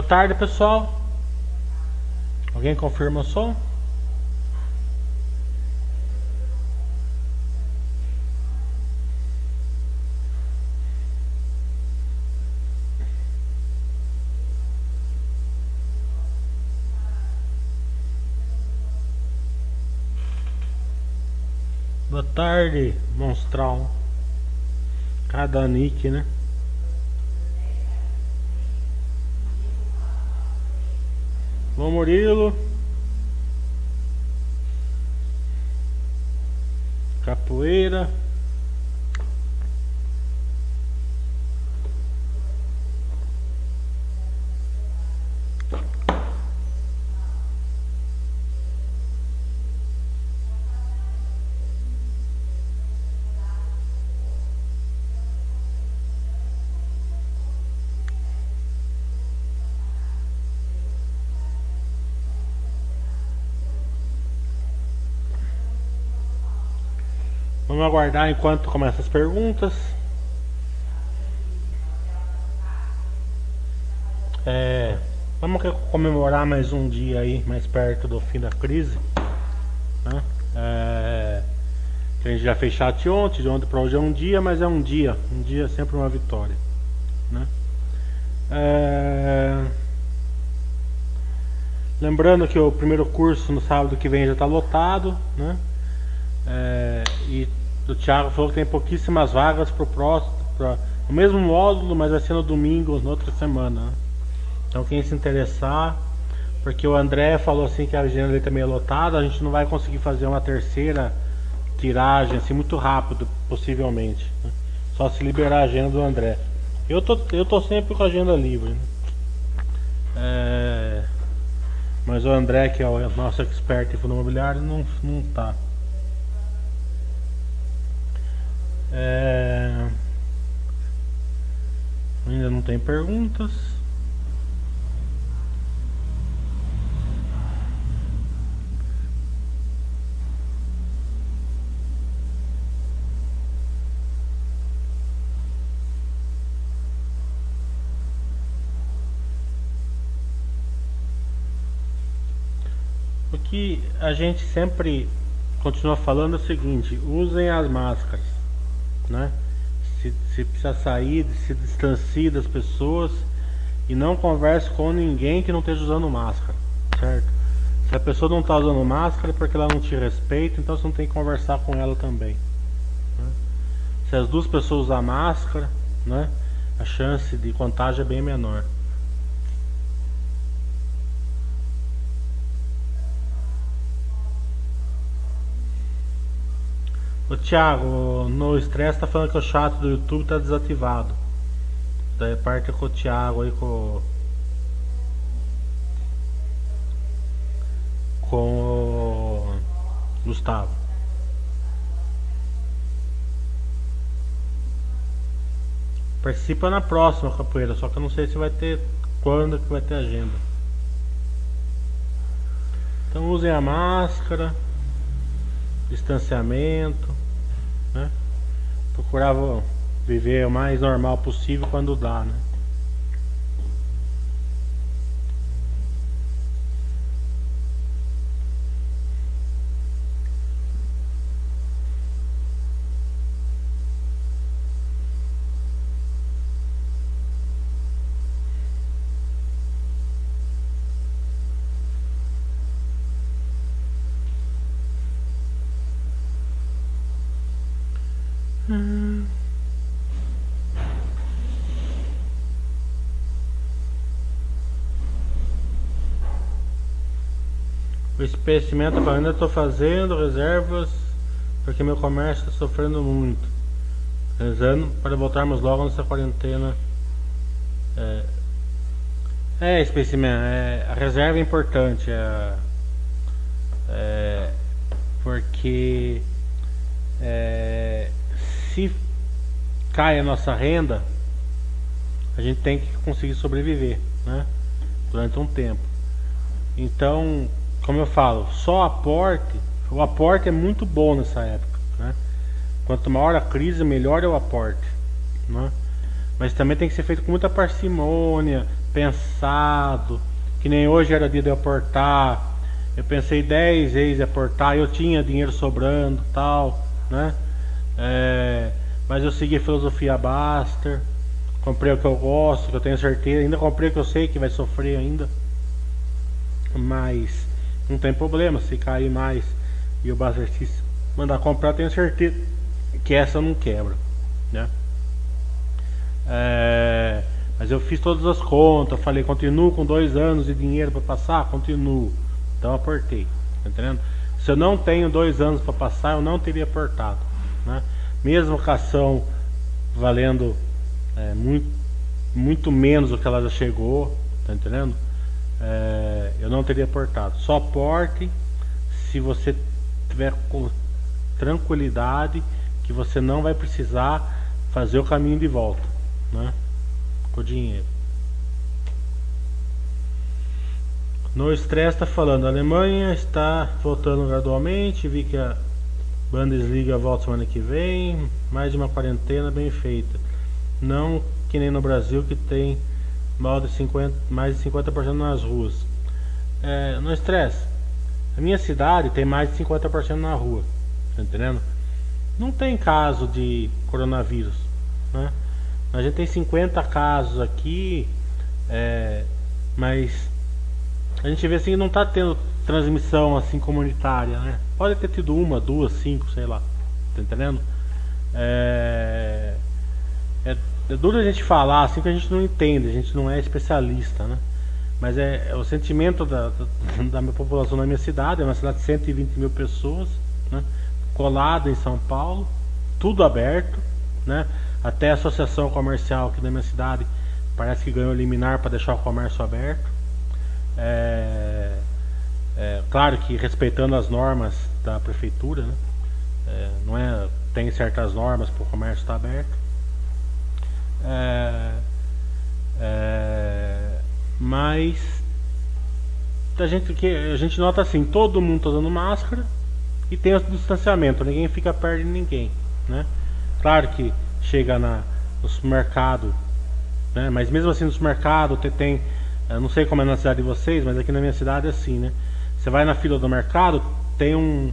Boa tarde, pessoal. Alguém confirma o som? Boa tarde, monstrão. Cada nick, né? Bom Murilo. Capoeira. Vamos aguardar enquanto começa as perguntas. É, vamos comemorar mais um dia aí, mais perto do fim da crise. Né? É, a gente já fez chat ontem, de ontem para hoje é um dia, mas é um dia. Um dia é sempre uma vitória. Né? É, lembrando que o primeiro curso no sábado que vem já está lotado. Né? É, e o Thiago falou que tem pouquíssimas vagas para o próximo, pra, o mesmo módulo, mas vai ser no domingo, na outra semana. Né? Então quem se interessar, porque o André falou assim que a agenda dele também é lotada, a gente não vai conseguir fazer uma terceira tiragem assim muito rápido, possivelmente. Né? Só se liberar a agenda do André. Eu tô, eu tô sempre com a agenda livre. Né? É, mas o André, que é o nosso expert em fundo imobiliário, não, não tá. É... Ainda não tem perguntas. O que a gente sempre continua falando é o seguinte: usem as máscaras né? Se, se precisa sair, se distancie das pessoas e não converse com ninguém que não esteja usando máscara, certo? Se a pessoa não está usando máscara é porque ela não te respeita, então você não tem que conversar com ela também. Né? Se as duas pessoas usam máscara, né? A chance de contágio é bem menor. Ô Thiago, no estresse tá falando que o chat do YouTube tá desativado. Da parte com o Thiago aí com. Com o Gustavo. Participa na próxima capoeira, só que eu não sei se vai ter quando que vai ter agenda. Então usem a máscara, distanciamento né? Procurava viver o mais normal possível quando dá, né? O especimento eu ainda estou fazendo reservas porque meu comércio está sofrendo muito. Rezando para voltarmos logo nessa quarentena. É, é especimento, é, a reserva é importante. É, é, porque é, se cai a nossa renda, a gente tem que conseguir sobreviver né, durante um tempo. Então, como eu falo, só aporte, o aporte é muito bom nessa época. Né? Quanto maior a crise, melhor é o aporte. Né? Mas também tem que ser feito com muita parcimônia, pensado, que nem hoje era dia de aportar. Eu pensei 10 vezes aportar, eu tinha dinheiro sobrando tal, né? É, mas eu segui a filosofia Baster, comprei o que eu gosto, que eu tenho certeza, ainda comprei o que eu sei que vai sofrer ainda. Mas não tem problema se cair mais e o Baster mandar comprar, tenho certeza que essa não quebra, né? É, mas eu fiz todas as contas, falei, continuo com dois anos de dinheiro para passar, continuo. Então aportei, tá entendendo? Se eu não tenho dois anos para passar, eu não teria aportado, né? Mesmo com a ação valendo é, muito, muito menos do que ela já chegou, tá entendendo? É, eu não teria aportado. Só aporte se você tiver com tranquilidade que você não vai precisar fazer o caminho de volta, né? Com o dinheiro. No estresse está falando, a Alemanha está voltando gradualmente, vi que a Bundesliga volta semana que vem, mais de uma quarentena bem feita. Não que nem no Brasil que tem de 50, mais de 50% nas ruas. É, no estresse, a minha cidade tem mais de 50% na rua, tá entendendo? não tem caso de coronavírus. Né? A gente tem 50 casos aqui, é, mas a gente vê assim que não está tendo transmissão assim comunitária. Né? Pode ter tido uma, duas, cinco, sei lá. Tá entendendo? É, é, é duro a gente falar assim que a gente não entende, a gente não é especialista, né? Mas é, é o sentimento da, da, minha população na minha cidade, é uma cidade de 120 mil pessoas, né? colado em São Paulo, tudo aberto, né? Até a associação comercial aqui da minha cidade parece que ganhou liminar para deixar o comércio aberto. É, é, claro que respeitando as normas da prefeitura, né? É, não é tem certas normas para o comércio estar aberto. É, é, mas a gente que a gente nota assim, todo mundo está usando máscara e tem o distanciamento, ninguém fica perto de ninguém, né? Claro que chega na, no supermercado, né? Mas mesmo assim no supermercado tem, tem não sei como é na cidade de vocês, mas aqui na minha cidade é assim, né? Você vai na fila do mercado, tem um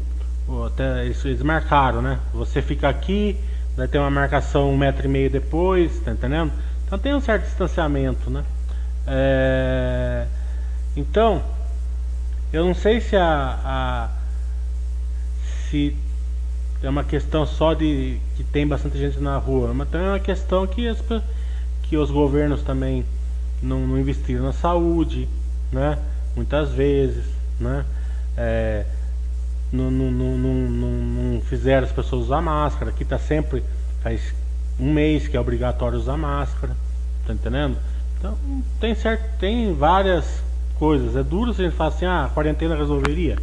até eles, eles marcaram, né? Você fica aqui, vai ter uma marcação um metro e meio depois, tá entendendo? Então tem um certo distanciamento, né? É... Então, eu não sei se a, a se é uma questão só de que tem bastante gente na rua, mas também é uma questão que, as, que os governos também não, não investiram na saúde, né? Muitas vezes, né? É, não, fizeram as pessoas usar máscara. Aqui tá sempre faz um mês que é obrigatório usar máscara, tá entendendo? Então tem certo, tem várias coisas. É duro se a gente falar assim, ah, a quarentena resolveria.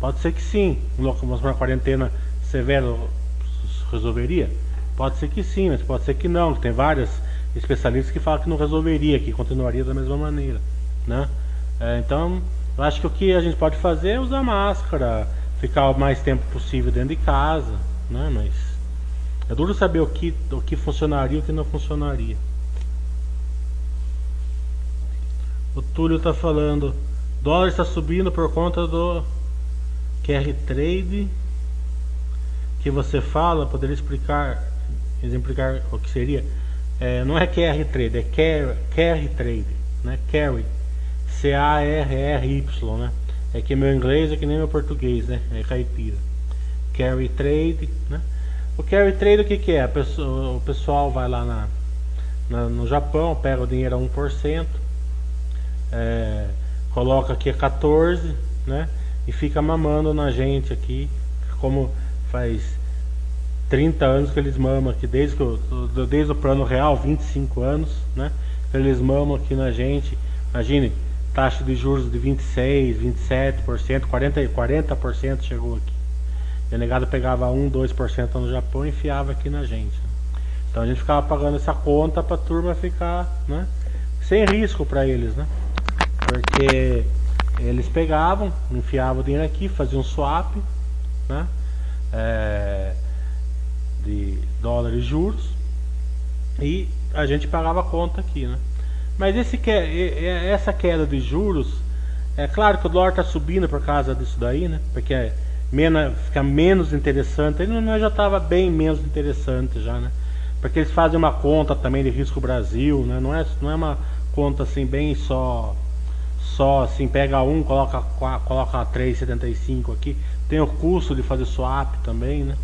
Pode ser que sim, uma quarentena severa resolveria? Pode ser que sim, mas pode ser que não. Tem vários especialistas que falam que não resolveria, que continuaria da mesma maneira, né? É, então, eu acho que o que a gente pode fazer é usar máscara, ficar o mais tempo possível dentro de casa, né? Mas é duro saber o que, o que funcionaria e o que não funcionaria. O Túlio está falando, dólar está subindo por conta do QR Trade que você fala, poderia explicar, exemplificar o que seria? É, não é QR Trade, é carry Trade, né? Carry, C-A-R-R-Y, né? É que meu inglês é que nem meu português, né? É caipira. Carry Trade, né? O Carry Trade o que, que é? Pessoa, o pessoal vai lá na, na, no Japão, pega o dinheiro a 1%, é, coloca aqui a 14%, né? e fica mamando na gente aqui, como faz 30 anos que eles mamam aqui, desde, que eu, desde o plano real, 25 anos, né? Eles mamam aqui na gente. Imagine, taxa de juros de 26, 27%, 40%, 40% chegou aqui. E o negado pegava 1, 2% no Japão e enfiava aqui na gente. Então a gente ficava pagando essa conta para a turma ficar, né? Sem risco para eles, né? Porque eles pegavam, enfiavam o dinheiro aqui, faziam um swap, né? É, de dólares e juros e a gente pagava a conta aqui, né? Mas esse que, essa queda de juros, é claro que o dólar está subindo por causa disso daí, né? Porque é fica menos interessante. Ele não já estava bem menos interessante já, né? Porque eles fazem uma conta também de risco Brasil, né? Não é, não é uma conta assim bem só só assim pega um, coloca coloca 3,75 aqui. Tem o custo de fazer swap também, né?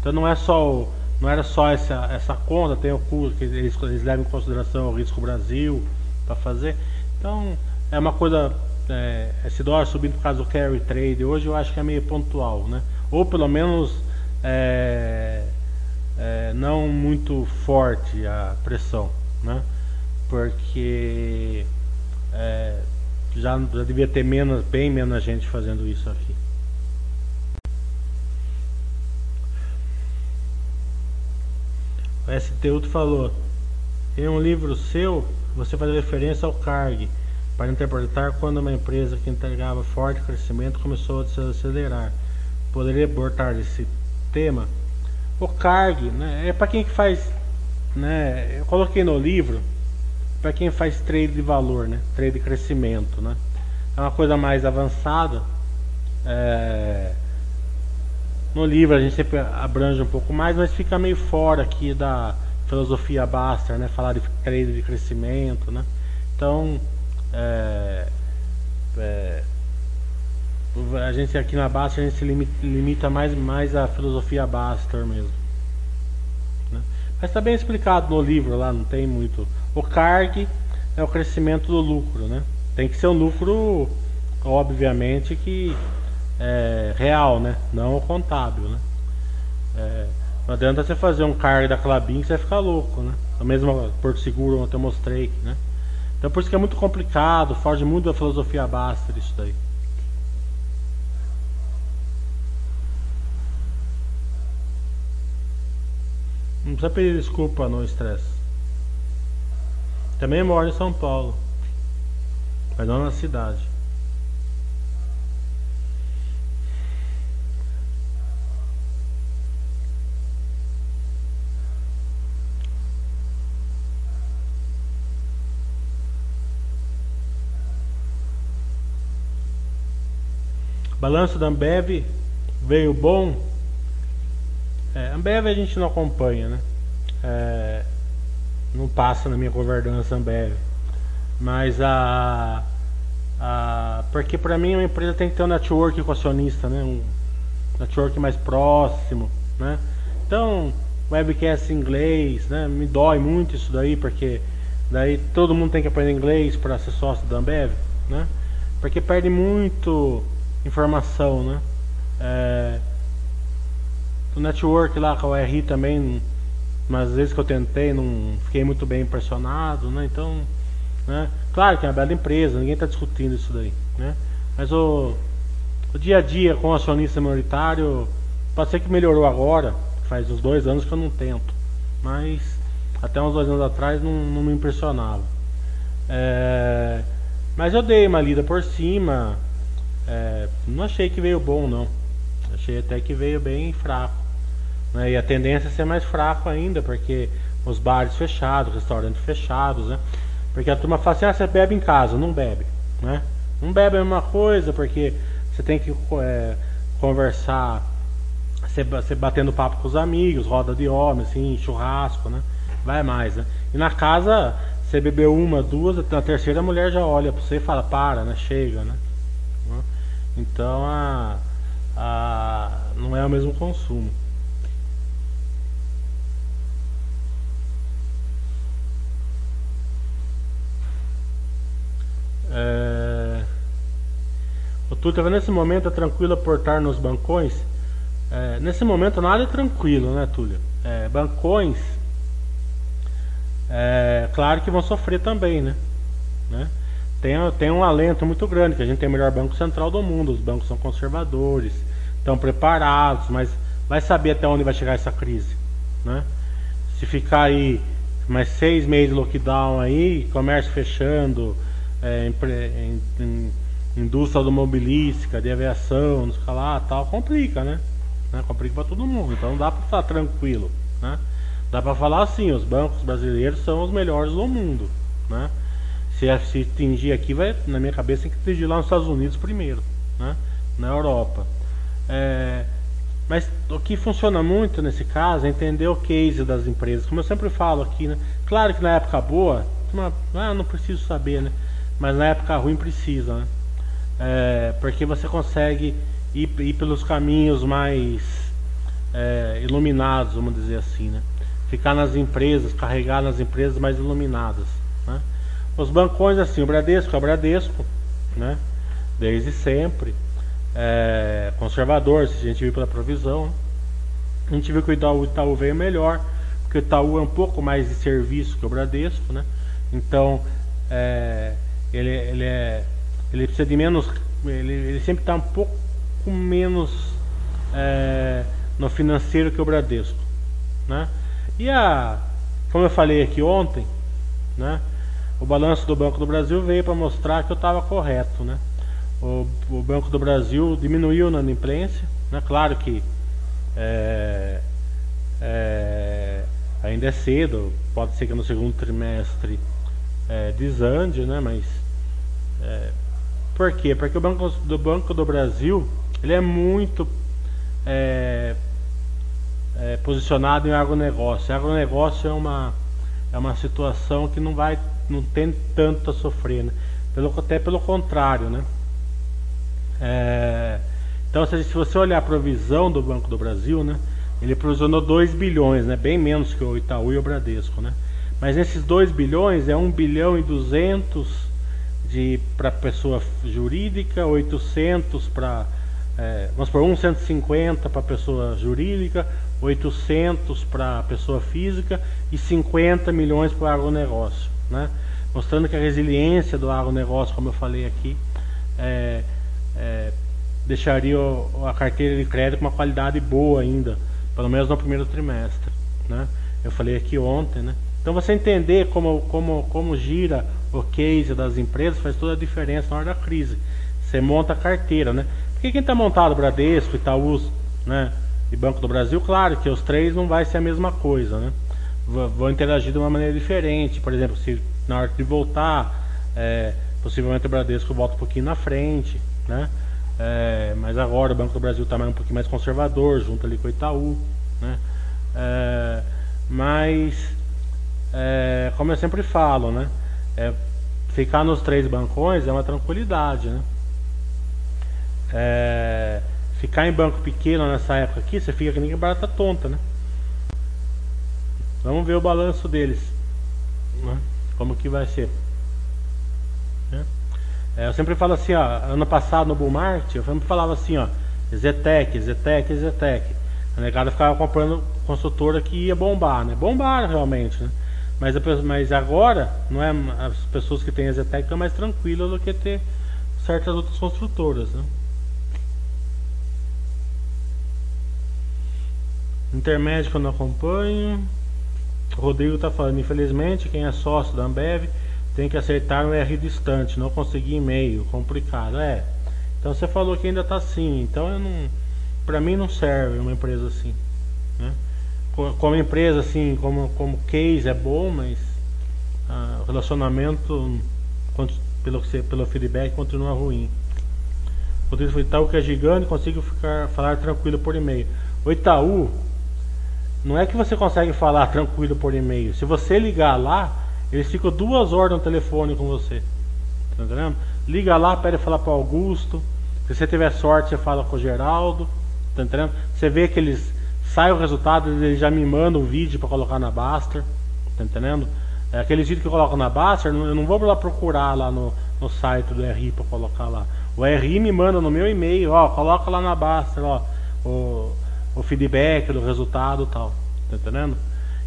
Então não é só o, não era só essa, essa conta, tem o custo que eles, eles levam em consideração o risco Brasil para fazer. Então é uma coisa é, esse dólar subindo por causa do carry trade hoje eu acho que é meio pontual, né? Ou pelo menos é, é, não muito forte a pressão, né? Porque é, já, já devia ter menos, bem menos gente fazendo isso aqui. O STU falou, em um livro seu, você faz referência ao CARG para interpretar quando uma empresa que entregava forte crescimento começou a se acelerar. Poderia abordar esse tema? O CARG né, é para quem que faz, né, eu coloquei no livro, para quem faz trade de valor, né, trade de crescimento, né. É uma coisa mais avançada. É, no livro a gente sempre abrange um pouco mais, mas fica meio fora aqui da filosofia Baster, né? Falar de trade de crescimento, né? Então, é, é, a gente aqui na Baster a gente se limita, limita mais, mais à filosofia Baster mesmo. Né? Mas está bem explicado no livro lá, não tem muito. O CARG é o crescimento do lucro, né? Tem que ser um lucro, obviamente, que é, real, né? Não contábil, né? É, não adianta você fazer um cargo da Clabin que você vai ficar louco, né? A mesma Porto Seguro ontem eu mostrei, né? Então por isso que é muito complicado, foge muito da filosofia Baster isso daí. Não precisa pedir desculpa no estresse. Também moro em São Paulo. Mas não na cidade. Balanço da Ambev veio bom. É, Ambev a gente não acompanha, né? É, não passa na minha governança Ambev. Mas a, a porque para mim uma empresa tem que ter um network com acionista, né? Um network mais próximo, né? Então, webcast em inglês, né? Me dói muito isso daí, porque daí todo mundo tem que aprender inglês para ser sócio da Ambev, né? Porque perde muito informação, né? É, o network lá com o RI também, mas às vezes que eu tentei, não fiquei muito bem impressionado, né? Então, né? Claro que é uma bela empresa, ninguém está discutindo isso daí, né? Mas o, o dia a dia com o acionista minoritário, pode ser que melhorou agora, faz uns dois anos que eu não tento, mas até uns dois anos atrás não, não me impressionava. É, mas eu dei uma lida por cima, é, não achei que veio bom não. Achei até que veio bem fraco. Né? E a tendência é ser mais fraco ainda, porque os bares fechados, restaurantes fechados, né? Porque a turma fala assim, ah, você bebe em casa, não bebe, né? Não bebe a mesma coisa, porque você tem que é, conversar, você batendo papo com os amigos, roda de homem, assim, churrasco, né? Vai mais, né? E na casa, você bebeu uma, duas, na terceira a mulher já olha pra você e fala, para, né? Chega, né? Então a, a, não é o mesmo consumo. É... O Tuta, nesse momento é tranquilo aportar nos bancões? É, nesse momento nada é tranquilo, né, Túlio? É, bancões, é, claro que vão sofrer também, né? né? Tem, tem um alento muito grande, que a gente tem o melhor banco central do mundo, os bancos são conservadores, estão preparados, mas vai saber até onde vai chegar essa crise, né? Se ficar aí mais seis meses de lockdown aí, comércio fechando, é, em, em, indústria automobilística, de aviação, não sei lá, tal, complica, né? né? Complica para todo mundo, então não dá para estar tranquilo, né? Dá para falar assim, os bancos brasileiros são os melhores do mundo, né? Se, atingir aqui, vai, na minha cabeça, tem que atingir lá nos Estados Unidos primeiro, né? na Europa. É, mas o que funciona muito nesse caso é entender o case das empresas, como eu sempre falo aqui, né? Claro que na época boa, ah, não preciso saber, né? Mas na época ruim precisa, né? É, porque você consegue ir, ir pelos caminhos mais é, iluminados, vamos dizer assim, né? Ficar nas empresas, carregar nas empresas mais iluminadas? Os bancões assim, o Bradesco é Bradesco, né? Desde sempre é, conservador, se a gente viu pela provisão. A gente viu que o Itaú, o Itaú veio melhor, porque o Itaú é um pouco mais de serviço que o Bradesco, né? Então, é, ele, ele, é, ele precisa de menos, ele, ele sempre está um pouco menos é, no financeiro que o Bradesco, né? E a, como eu falei aqui ontem, né? O balanço do Banco do Brasil veio para mostrar que eu estava correto, né? o, o Banco do Brasil diminuiu na inadimplência. Né? Claro que é, é, ainda é cedo, pode ser que no segundo trimestre é, desande, né? mas é, por quê? Porque o Banco do, Banco do Brasil ele é muito é, é, posicionado em agronegócio. Agronegócio é uma, é uma situação que não vai não tem tanto a sofrer, né? pelo, até pelo contrário, né? É, então, se, se você olhar a provisão do Banco do Brasil, né, ele provisionou 2 bilhões, né, bem menos que o Itaú e o Bradesco. Né? Mas esses 2 bilhões é 1 bilhão e 200 para pessoa jurídica, 800 para é, vamos por 150 para pessoa jurídica, 800 para pessoa física e 50 milhões para o agronegócio, né? mostrando que a resiliência do agronegócio, como eu falei aqui, é, é, deixaria a carteira de crédito com uma qualidade boa ainda, pelo menos no primeiro trimestre. Né? Eu falei aqui ontem. Né? Então você entender como, como, como gira o case das empresas faz toda a diferença na hora da crise. Você monta a carteira, né? Porque quem está montado Bradesco, Itaú, né? E Banco do Brasil, claro que os três não vai ser a mesma coisa, né? Vão interagir de uma maneira diferente. Por exemplo, se na hora de voltar, é, possivelmente o Bradesco volta um pouquinho na frente, né? É, mas agora o Banco do Brasil está um pouquinho mais conservador, junto ali com o Itaú, né? É, mas, é, como eu sempre falo, né? É, ficar nos três bancões é uma tranquilidade, né? É, ficar em banco pequeno nessa época aqui, você fica que nem barata tonta, né? Vamos ver o balanço deles, né? Como que vai ser. É, eu sempre falo assim, ó, ano passado no Bull Market, eu sempre falava assim, ó, Zetec, Zetec, Zetec. A negada ficava comprando consultora que ia bombar, né? Bombar realmente, né? Mas, mas agora, não é, as pessoas que têm a Zetec estão mais tranquilas do que ter certas outras construtoras, né? Intermédio eu não acompanho. O Rodrigo está falando, infelizmente, quem é sócio da Ambev tem que acertar um R distante, não conseguir e-mail, complicado. É. Então você falou que ainda está assim, então eu não. Pra mim não serve uma empresa assim. Né? Como empresa assim, como, como case é bom, mas ah, o relacionamento pelo, pelo feedback continua ruim. O Itaú que é gigante, consigo ficar, falar tranquilo por e-mail. O Itaú, não é que você consegue falar tranquilo por e-mail. Se você ligar lá, eles ficam duas horas no telefone com você. Tá entendendo? Liga lá, pede falar para Augusto. Se você tiver sorte, você fala com o Geraldo. Tá entendendo? Você vê que eles sai o resultado, eles já me mandam o vídeo para colocar na Baster. Tá entendendo? É, aqueles vídeos que eu coloco na Baster, eu não vou lá procurar lá no, no site do RI para colocar lá. O RI me manda no meu e-mail, ó, coloca lá na Baster, ó, o, o feedback do resultado tal. Tá entendendo?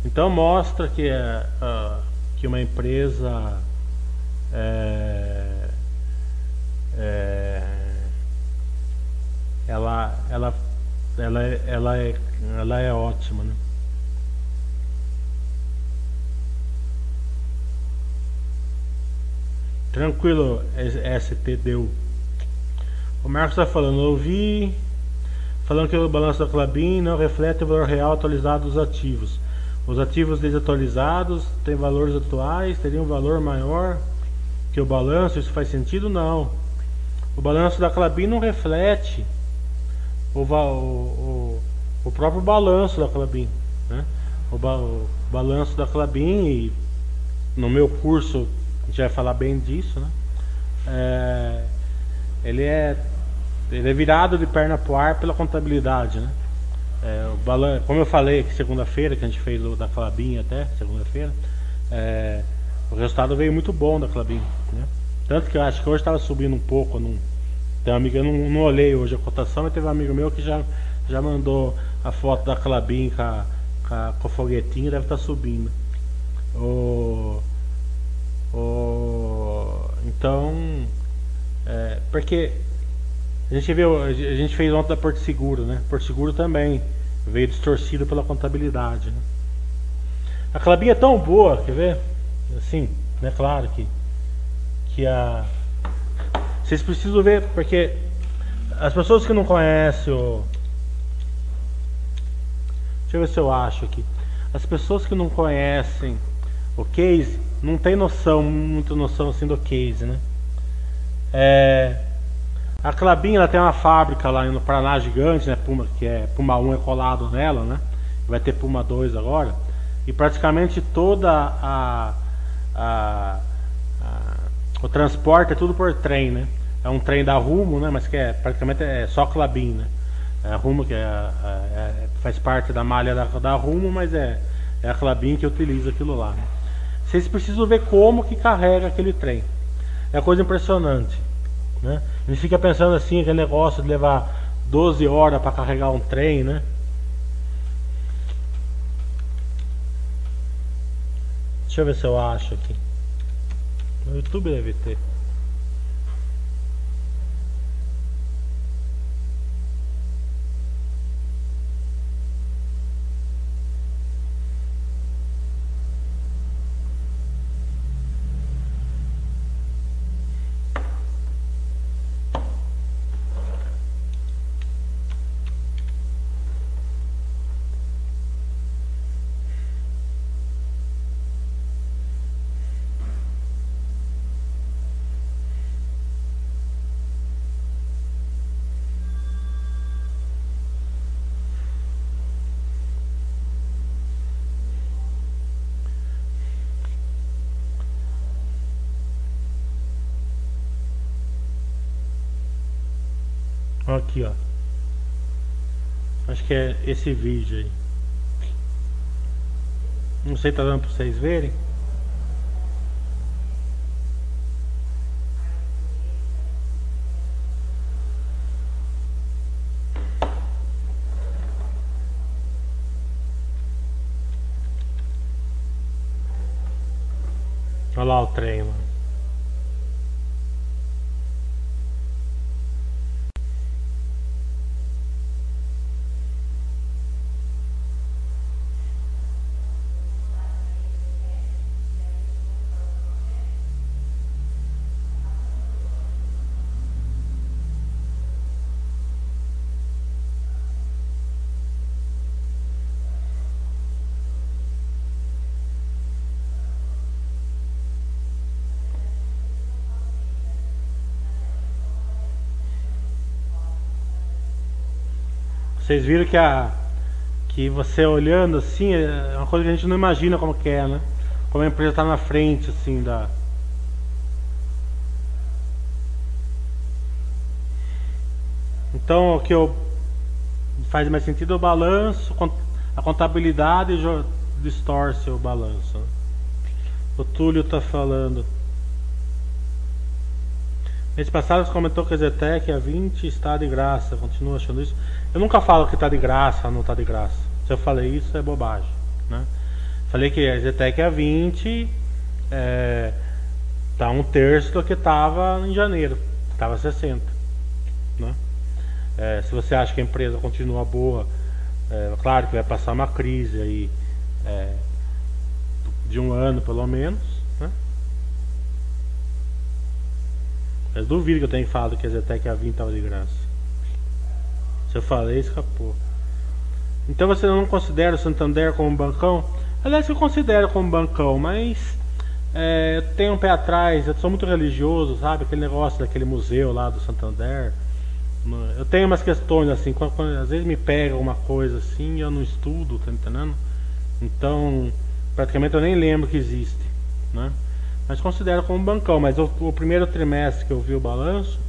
Então mostra que é, uh, que uma empresa é, é, ela, ela, ela, ela, é, ela é ótima. Né? Tranquilo, ST deu. O Marcos está falando, ouvi falando que o balanço da Clabin não reflete o valor real atualizado dos ativos. Os ativos desatualizados têm valores atuais, teriam um valor maior. que o balanço, isso faz sentido? Não. O balanço da Clabin não reflete o, o, o, próprio balanço da Clabin. Né? O, ba, o balanço da Clabin, e no meu curso a gente vai falar bem disso, né? É, ele é ele é virado de perna pro ar pela contabilidade, né? É, o balan como eu falei segunda-feira que a gente fez da Clabin até segunda-feira, é, o resultado veio muito bom da Clabin, né? Tanto que eu acho que hoje estava subindo um pouco, não, tem uma amiga, eu não, não olhei hoje a cotação, mas teve um amigo meu que já, já mandou a foto da Clabin com, com o foguetinho, deve estar tá subindo. O, o, então, é, porque a gente viu, a gente fez ontem da Porto Seguro, né? Porto Seguro também veio distorcido pela contabilidade. Né? A Clabin é tão boa, quer ver? Assim, né? Claro que que a vocês precisam ver porque as pessoas que não conhecem o Deixa eu ver se eu acho aqui. As pessoas que não conhecem o case não tem noção, muita noção assim do case, né? É, a Clabin ela tem uma fábrica lá no Paraná gigante, né? Puma, que é Puma 1 é colado nela, né? Vai ter Puma 2 agora. E praticamente toda a, a, a, o transporte é tudo por trem, né? É um trem da Rumo, né? Mas que é praticamente é só Clabin, né? É Rumo que é, é, é, faz parte da malha da, da Rumo, mas é, é a Clabin que utiliza aquilo lá. Né? Vocês precisam ver como que carrega aquele trem. É coisa impressionante. Né? A gente fica pensando assim, aquele negócio de levar 12 horas para carregar um trem, né? Deixa eu ver se eu acho aqui. No YouTube deve ter. Aqui, ó. Acho que é esse vídeo aí. Não sei, tá dando pra vocês verem. Vocês viram que a que você olhando assim é uma coisa que a gente não imagina como que é, né? Como a empresa está na frente assim da Então o que eu faz mais sentido é o balanço, a contabilidade distorce o balanço. Né? O Túlio está falando. Mês passado você comentou que a Zetec a 20 está de graça, continua achando isso. Eu nunca falo que está de graça não está de graça. Se eu falei isso, é bobagem. Né? Falei que a Zetec a 20 é, tá um terço do que estava em janeiro. Estava 60. Né? É, se você acha que a empresa continua boa, é, claro que vai passar uma crise aí é, de um ano pelo menos. Né? Mas duvido que eu tenha falado que a Zetec a 20 estava de graça. Se eu falei, escapou. Então você não considera o Santander como um bancão? Aliás, eu considero como bancão, mas É, eu tenho um pé atrás, eu sou muito religioso, sabe? Aquele negócio daquele museu lá do Santander. Eu tenho umas questões assim, quando, quando, às vezes me pega alguma coisa assim, eu não estudo, tá entendendo? Então, praticamente eu nem lembro que existe, né? Mas considero como bancão, mas o, o primeiro trimestre que eu vi o balanço,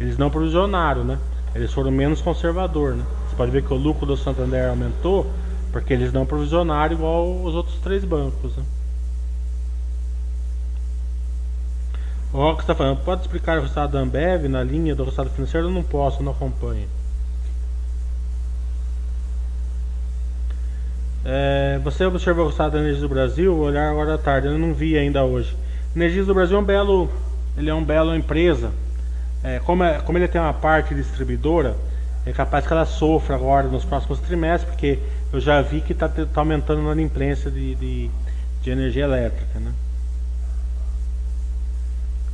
eles não provisionaram, né? Eles foram menos conservador, né? Você pode ver que o lucro do Santander aumentou porque eles não provisionaram igual os outros três bancos, né? O Rock está falando, pode explicar o resultado da Ambev na linha do resultado financeiro? Eu não posso, não acompanho. É, você observou o resultado da Energias do Brasil? Vou olhar agora à tarde, eu não vi ainda hoje. Energias do Brasil é um belo, ele é um belo empresa. É, como, é, como ele tem uma parte distribuidora, é capaz que ela sofra agora nos próximos trimestres, porque eu já vi que está tá aumentando na imprensa de, de, de energia elétrica, né?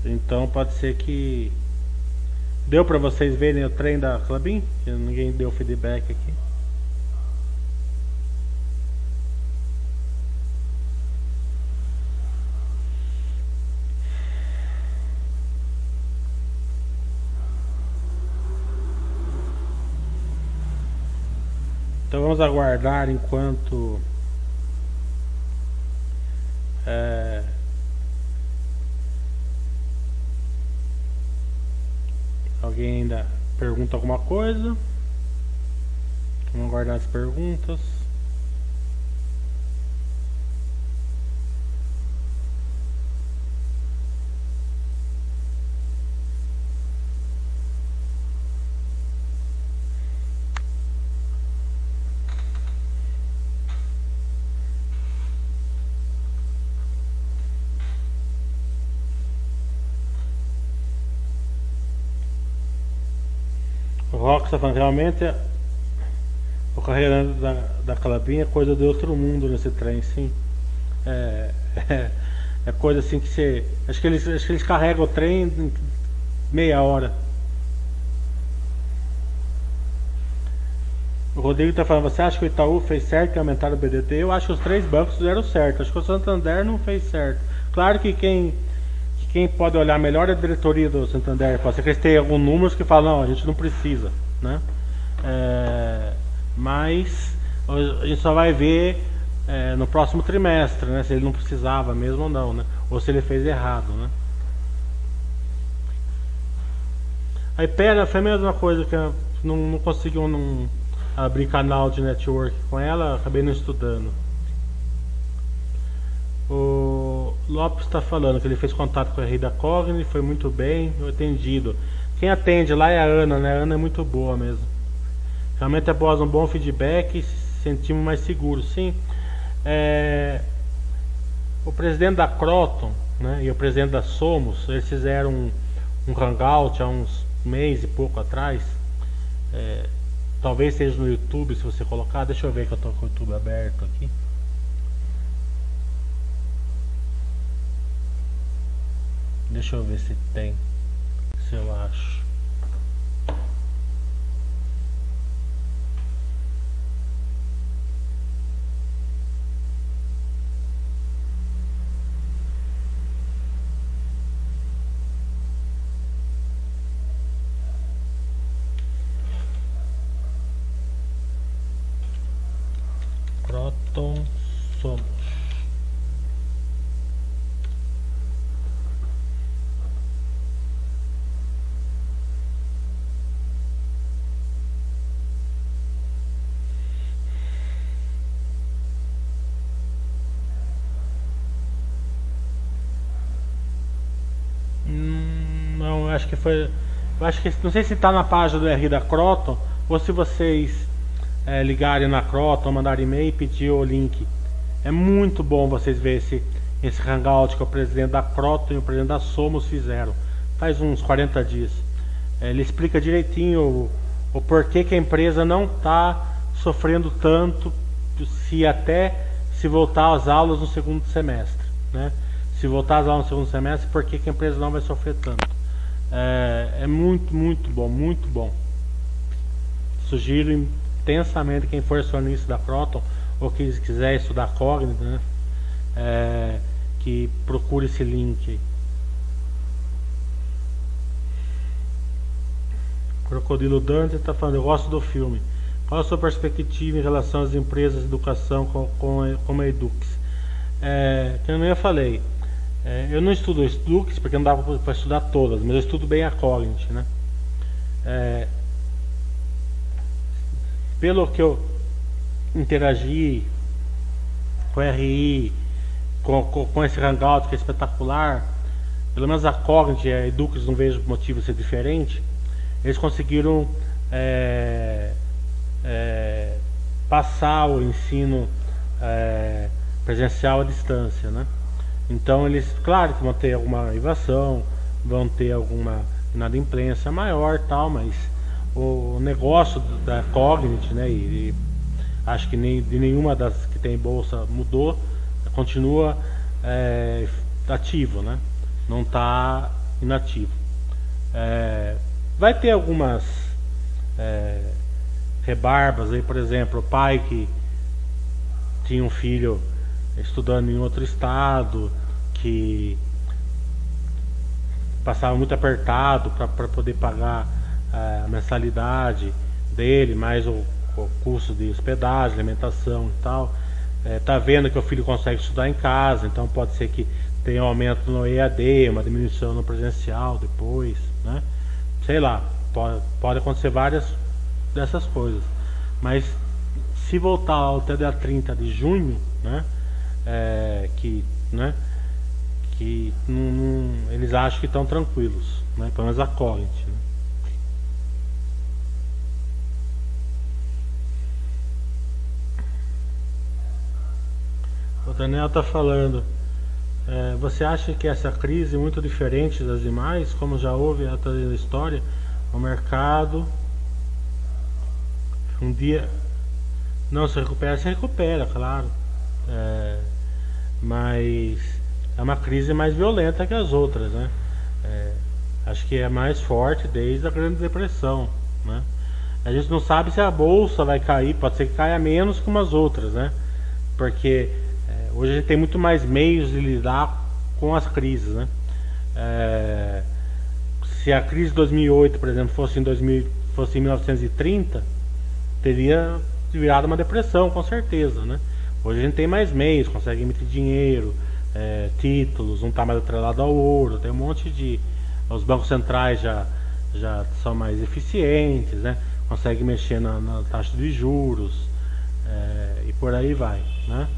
Então pode ser que deu para vocês verem o trem da Clubin, que ninguém deu feedback aqui. Então vamos aguardar enquanto é, Alguém ainda pergunta alguma coisa? Vamos aguardar as perguntas. Está falando, realmente o carreira da, da Calabinha é coisa de outro mundo nesse trem, sim. É, é, é, coisa assim que você. Acho que eles, acho que eles carregam o trem em meia hora. O Rodrigo está falando, você acha que o Itaú fez certo em aumentar o BDT? Eu acho que os três bancos fizeram certo. Acho que o Santander não fez certo. Claro que quem quem pode olhar melhor é a diretoria do Santander. Pode ser que eles tenham alguns números que falam, não, a gente não precisa, né? É, mas a gente só vai ver é, no próximo trimestre, né? Se ele não precisava mesmo ou não, né? Ou se ele fez errado, né? A Ipera foi a mesma coisa que não, não conseguiu não abrir canal de network com ela, acabei não estudando. O Lopes está falando que ele fez contato com a rei da Cogni, foi muito bem atendido. Quem atende lá é a Ana, né? A Ana é muito boa mesmo. Realmente após um bom feedback, sentimos mais seguros. Sim, é... o presidente da Croton né, e o presidente da Somos, eles fizeram um, um hangout há uns mês e pouco atrás. É... Talvez seja no YouTube, se você colocar. Deixa eu ver que eu estou com o YouTube aberto aqui. Deixa eu ver se tem. Eu acho. Croton Somos. acho que foi. Eu acho que não sei se está na página do RI da Croton ou se vocês é, ligarem na Croton, mandarem e-mail e pedir o link. É muito bom vocês verem esse, esse hangout que o presidente da Croton e o presidente da Somos fizeram. Faz uns 40 dias. É, ele explica direitinho o, o porquê que a empresa não está sofrendo tanto se até se voltar às aulas no segundo semestre. Né? Se voltar às aulas no segundo semestre, por que a empresa não vai sofrer tanto? É, é muito, muito bom, muito bom. Sugiro intensamente quem for acionista da Croton ou que quiser estudar Cognito, né? É, que procure esse link. Crocodilo Dante está falando, eu gosto do filme. Qual a sua perspectiva em relação às empresas de educação com, com, como a Edux? É, como eu falei, é, eu não estudo Edux porque não dá para estudar todas, mas eu estudo bem a Cognit. Né? É, pelo que eu interagi com a RI, com, com, com, esse Hangout que é espetacular, pelo menos a Cognit e a Edux não vejo motivo de ser diferente, eles conseguiram é, é, passar o ensino é, presencial à distância, né? Então eles, claro que vão ter alguma invasão, vão ter alguma inadimplência maior tal, mas o negócio da Cognit, né, e, e acho que nem, de nenhuma das que tem bolsa mudou, continua é, ativo, né? Não está inativo. É, vai ter algumas é, rebarbas aí, por exemplo, o pai que tinha um filho estudando em outro estado, que passava muito apertado para poder pagar é, a mensalidade dele, mais o, o custo de hospedagem, alimentação e tal. É, tá vendo que o filho consegue estudar em casa, então pode ser que tenha um aumento no EAD, uma diminuição no presencial depois, né? Sei lá, pode, pode acontecer várias dessas coisas. Mas se voltar até dia 30 de junho, né? É, que, né? Que não, não, eles acham que estão tranquilos, né? Pelo menos a Cognit, né? O Daniel está falando. É, você acha que essa crise é muito diferente das demais, como já houve até na história? O mercado um dia não se recupera, se recupera, claro. É, mas é uma crise mais violenta que as outras, né? É, acho que é mais forte desde a Grande Depressão, né? A gente não sabe se a bolsa vai cair, pode ser que caia menos que umas outras, né? Porque é, hoje a gente tem muito mais meios de lidar com as crises, né? É, se a crise de 2008, por exemplo, fosse em, 2000, fosse em 1930, teria virado uma depressão, com certeza, né? Hoje a gente tem mais meios, consegue emitir dinheiro, é, títulos, não está mais atrelado ao ouro, tem um monte de. Os bancos centrais já, já são mais eficientes, né? Consegue mexer na, na taxa de juros é, e por aí vai, né?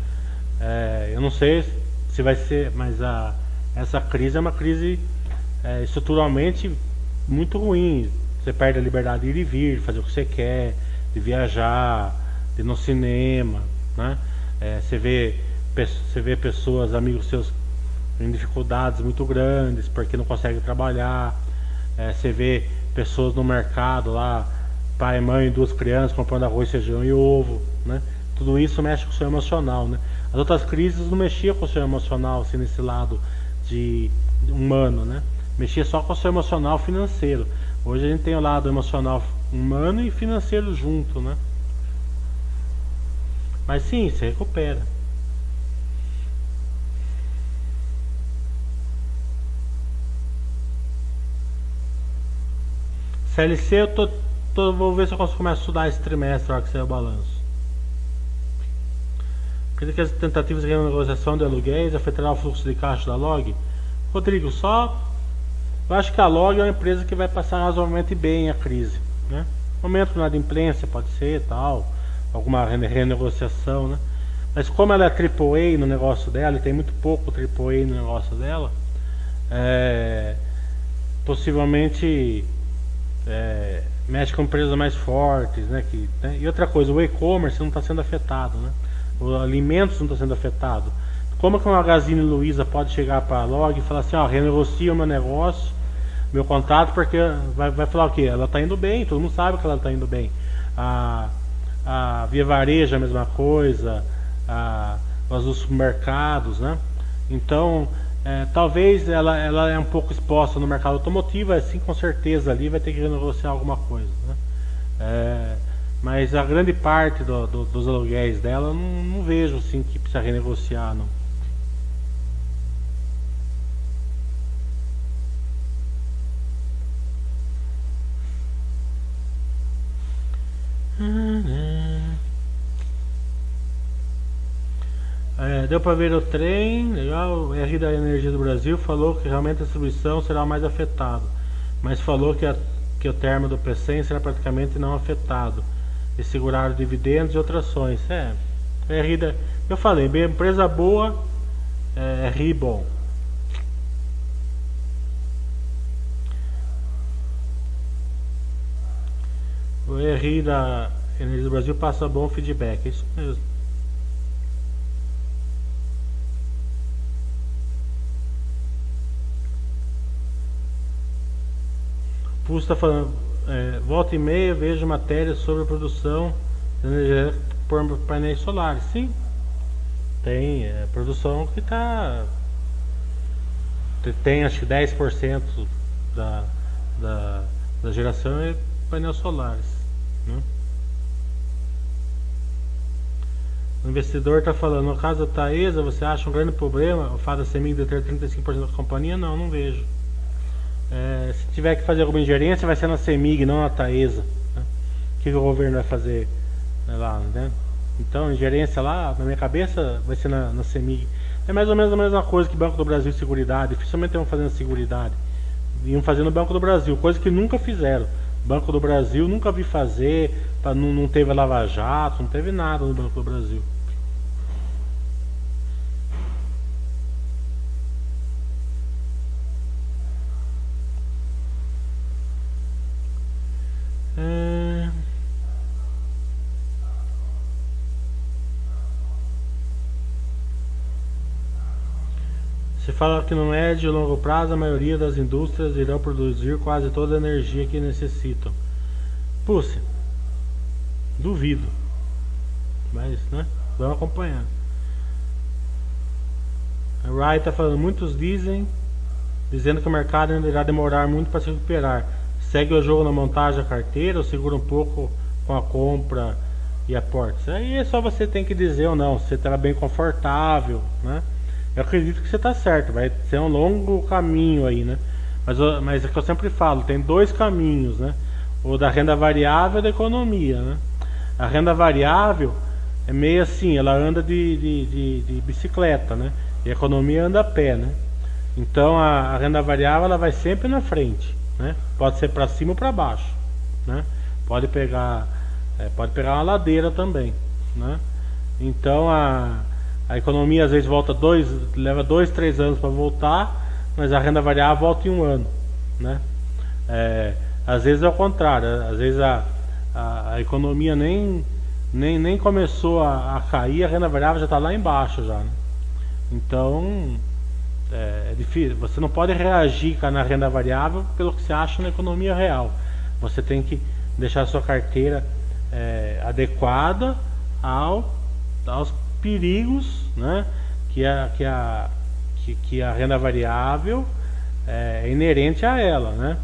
É, eu não sei se vai ser, mas a, essa crise é uma crise é, estruturalmente muito ruim. Você perde a liberdade de ir e vir, fazer o que você quer de viajar, de ir no cinema, né? É, você, vê, você vê pessoas, amigos seus em dificuldades muito grandes porque não conseguem trabalhar. É, você vê pessoas no mercado lá, pai, mãe, duas crianças comprando arroz, feijão e ovo, né? Tudo isso mexe com o seu emocional, né? As outras crises não mexiam com o seu emocional, assim, nesse lado de humano, né? Mexia só com o seu emocional financeiro. Hoje a gente tem o lado emocional humano e financeiro junto, né? Mas sim, se recupera. CLC eu tô, tô, vou ver se eu consigo começar a estudar esse trimestre hora que sair o balanço. Acredito que as tentativas de renegociação de aluguéis afetará o fluxo de caixa da Log? Rodrigo, só eu acho que a Log é uma empresa que vai passar razoavelmente bem a crise. Né? Momento na imprensa pode ser tal, alguma renegociação, né? Mas como ela é AAA no negócio dela, e tem muito pouco AAA no negócio dela, é, possivelmente é, mexe com empresas mais fortes, né? Que, né? E outra coisa, o e-commerce não está sendo afetado, né? Os alimentos não estão sendo afetados. Como que uma Magazine Luiza pode chegar para a Log e falar assim, ó, renegocia o meu negócio, meu contrato, porque vai, vai falar o quê? Ela está indo bem, todo mundo sabe que ela está indo bem. A, a Via Varejo é a mesma coisa, a, os supermercados, né? Então, é, talvez ela, ela é um pouco exposta no mercado automotivo, assim com certeza ali vai ter que renegociar alguma coisa. Né? É, mas a grande parte do, do, dos aluguéis dela não, não vejo assim que precisa renegociar. Não. Mm-hmm. É, deu para ver o trem, legal. O R da Energia do Brasil falou que realmente a distribuição será mais afetada, mas falou que, a, que o termo do PCM será praticamente não afetado e seguraram dividendos e outras ações. É, R da, eu falei, bem, empresa boa é, é RI bom. O RI da Energia do Brasil passa bom feedback, é isso mesmo. Pulso está falando, é, volta e meia vejo matéria sobre a produção de energia por painéis solares. Sim, tem é, produção que está. Tem acho que 10% da, da, da geração é painéis solares. Né? O investidor está falando, no caso da Taesa, você acha um grande problema o fato da CEMIG de ter 35% da companhia? Não, não vejo. É, se tiver que fazer alguma ingerência, vai ser na CEMIG, não na Taesa. Né? O que, que, o governo vai fazer né, lá, né? Então, ingerência lá, na minha cabeça, vai ser na, na CEMIG. É mais ou menos a mesma coisa que Banco do Brasil e Seguridade. Dificilmente estão fazendo Seguridade. Iam fazendo Banco do Brasil, coisa que nunca fizeram. Banco do Brasil nunca vi fazer, não, não teve Lava Jato, não teve nada no Banco do Brasil. Fala que no médio e longo prazo a maioria das indústrias irão produzir quase toda a energia que necessitam. Puxa, duvido. Mas, né? Vamos acompanhar. A Wright está falando, muitos dizem, dizendo que o mercado ainda irá demorar muito para se recuperar. Segue o jogo na montagem da carteira ou segura um pouco com a compra e aportes? Aí é só você tem que dizer ou não, se você está bem confortável, né? Eu acredito que você está certo, vai ser um longo caminho aí, né? Mas, mas é que eu sempre falo, tem dois caminhos, né? O da renda variável e da economia, né? A renda variável é meio assim, ela anda de, de, de, de bicicleta, né? E a economia anda a pé, né? Então a, a renda variável ela vai sempre na frente, né? Pode ser para cima ou para baixo, né? Pode pegar, é, pode pegar uma ladeira também, né? Então a a economia às vezes volta dois, leva dois, três anos para voltar, mas a renda variável volta em um ano, né? É, às vezes é o contrário, às vezes a, a, a economia nem, nem, nem começou a, a, cair, a renda variável já está lá embaixo já. Né? Então é, é, difícil, você não pode reagir na renda variável pelo que você acha na economia real. Você tem que deixar a sua carteira é, adequada ao, aos perigos né, que, a, que, a, que, que a renda variável é, é inerente a ela. Né?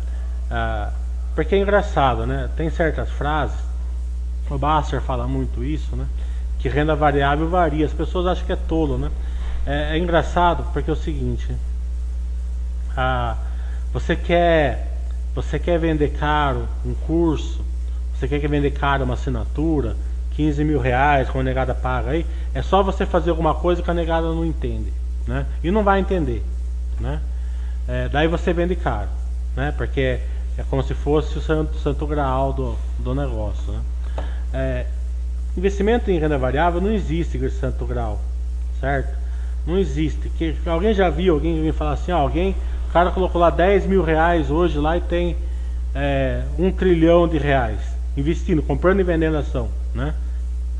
Ah, porque é engraçado, né? tem certas frases, o Basser fala muito isso, né? que renda variável varia, as pessoas acham que é tolo. Né? É, é engraçado porque é o seguinte, ah, você quer você quer vender caro um curso, você quer vender caro uma assinatura, 15 mil reais, como a negada paga aí, é só você fazer alguma coisa que a negada não entende, né? E não vai entender, né? É, daí você vende caro, né? Porque é, como se fosse o santo, santo graal do, do negócio, né? É, investimento em renda variável não existe esse santo grau, certo? Não existe. Que, alguém já viu alguém me falar assim, ó, alguém, o cara colocou lá 10 mil reais hoje lá e tem é, um trilhão de reais investindo, comprando e vendendo ação, né?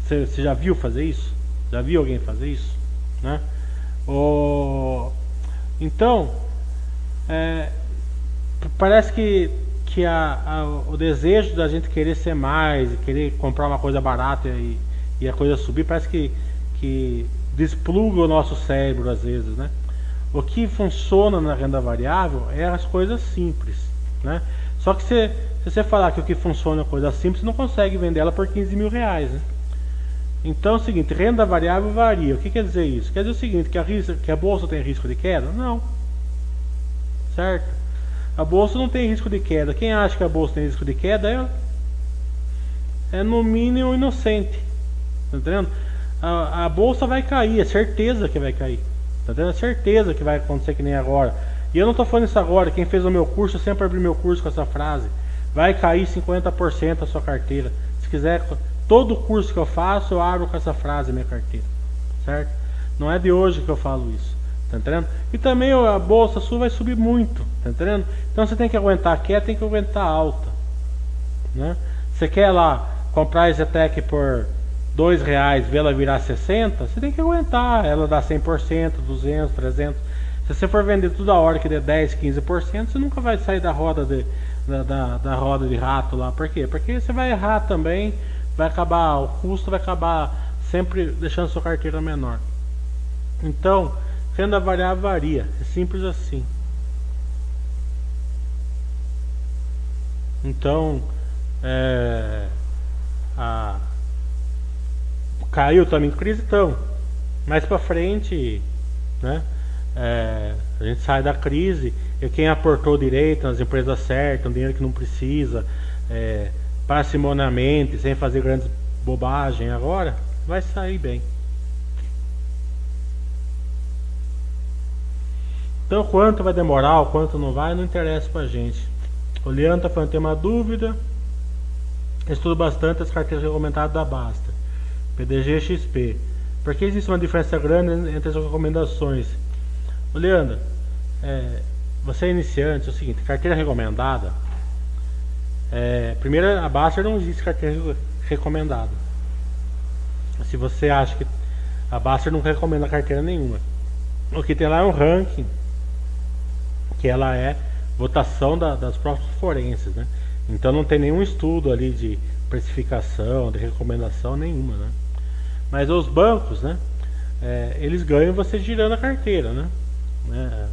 Você já viu fazer isso? Já viu alguém fazer isso? Né? O... Então, é, parece que, que a, a, o desejo da gente querer ser mais, querer comprar uma coisa barata e, e a coisa subir, parece que, que despluga o nosso cérebro às vezes. Né? O que funciona na renda variável é as coisas simples. Né? Só que se, se você falar que o que funciona é coisa simples, você não consegue vender ela por 15 mil reais. Né? Então é o seguinte, renda variável varia. O que quer dizer isso? Quer dizer o seguinte, que a, risco, que a bolsa tem risco de queda? Não. Certo? A bolsa não tem risco de queda. Quem acha que a bolsa tem risco de queda é, é no mínimo inocente. Tá entendendo? a, a bolsa vai cair, é certeza que vai cair. Tá tendo certeza que vai acontecer que nem agora. E eu não estou falando isso agora, quem fez o meu curso, eu sempre abri meu curso com essa frase. Vai cair 50% a sua carteira. Se quiser, todo curso que eu faço, eu abro com essa frase minha carteira. Certo? Não é de hoje que eu falo isso. Tá entendendo? E também a bolsa sua vai subir muito. Tá entendendo? Então você tem que aguentar quieto, tem que aguentar alta. Né? Você quer lá comprar a Zetec por dois reais, vê ela virar 60, você tem que aguentar. Ela dá 100%, 200, 300. Se você for vender toda hora que der 10, 15%, você nunca vai sair da roda de, da, da, da, roda de rato lá. Por quê? Porque você vai errar também, vai acabar, o custo vai acabar sempre deixando sua carteira menor. Então, renda variável varia, é simples assim. Então, é, a, caiu também crise, então, mais para frente, né? É, a gente sai da crise e quem aportou direito nas empresas certas, um dinheiro que não precisa, é, sem fazer grandes bobagens agora, vai sair bem. Então quanto vai demorar, o quanto não vai, não interessa pra gente. O Leandro tá falando, tem uma dúvida. Estudo bastante as carteiras recomendadas da Basta. PDG XP. Por que existe uma diferença grande entre as recomendações? Ô Leandro, é, você é iniciante, é o seguinte, carteira recomendada. É, primeiro, a Baster não existe carteira recomendada. Se você acha que a Baster não recomenda carteira nenhuma. O que tem lá é um ranking, que ela é votação da, das próprias forenses, né? Então não tem nenhum estudo ali de precificação, de recomendação nenhuma, né? Mas os bancos, né? É, eles ganham você girando a carteira, né? né?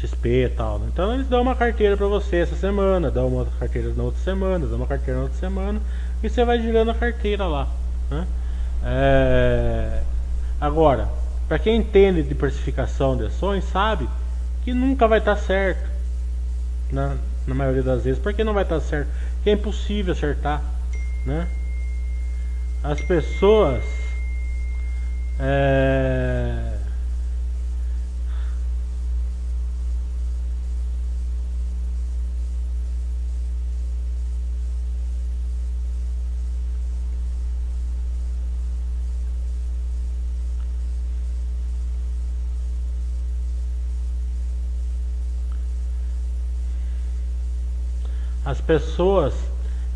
XP e tal. Né? Então eles dão uma carteira para você essa semana, dão uma carteira na outra semana, dão uma carteira na outra semana e você vai girando a carteira lá. Né? É... Agora, para quem entende de precificação de ações, sabe que nunca vai estar tá certo na, na maioria das vezes. Por que não vai estar tá certo? Porque é impossível acertar. Né? As pessoas. É pessoas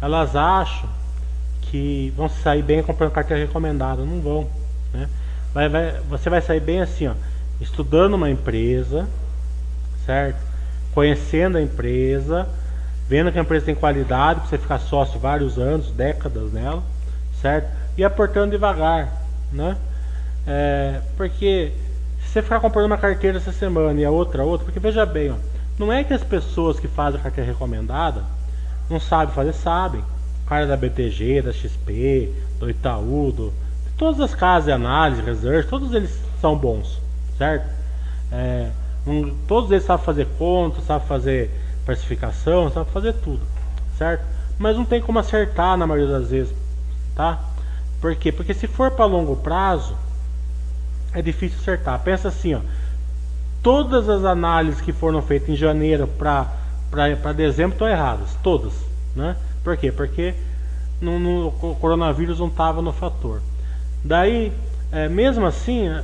elas acham que vão sair bem comprando carteira recomendada, não vão, né? Vai, vai, você vai sair bem assim, ó, estudando uma empresa, certo? Conhecendo a empresa, vendo que a empresa tem qualidade, para você ficar sócio vários anos, décadas nela, certo? E aportando devagar, né? É, porque se você ficar comprando uma carteira essa semana e a outra outra, porque veja bem, ó, não é que as pessoas que fazem a carteira recomendada não sabe fazer, sabem. O cara da BTG, da XP, do Itaú, do, de todas as casas de análise, research, todos eles são bons, certo? É, um, todos eles sabem fazer conta, sabem fazer precificação, sabem fazer tudo, certo? Mas não tem como acertar na maioria das vezes, tá? Por quê? Porque se for para longo prazo, é difícil acertar. Pensa assim, ó, todas as análises que foram feitas em janeiro para para dezembro estão erradas, todas. Né? Por quê? Porque no, o coronavírus não estava no fator. Daí, é, mesmo assim, é,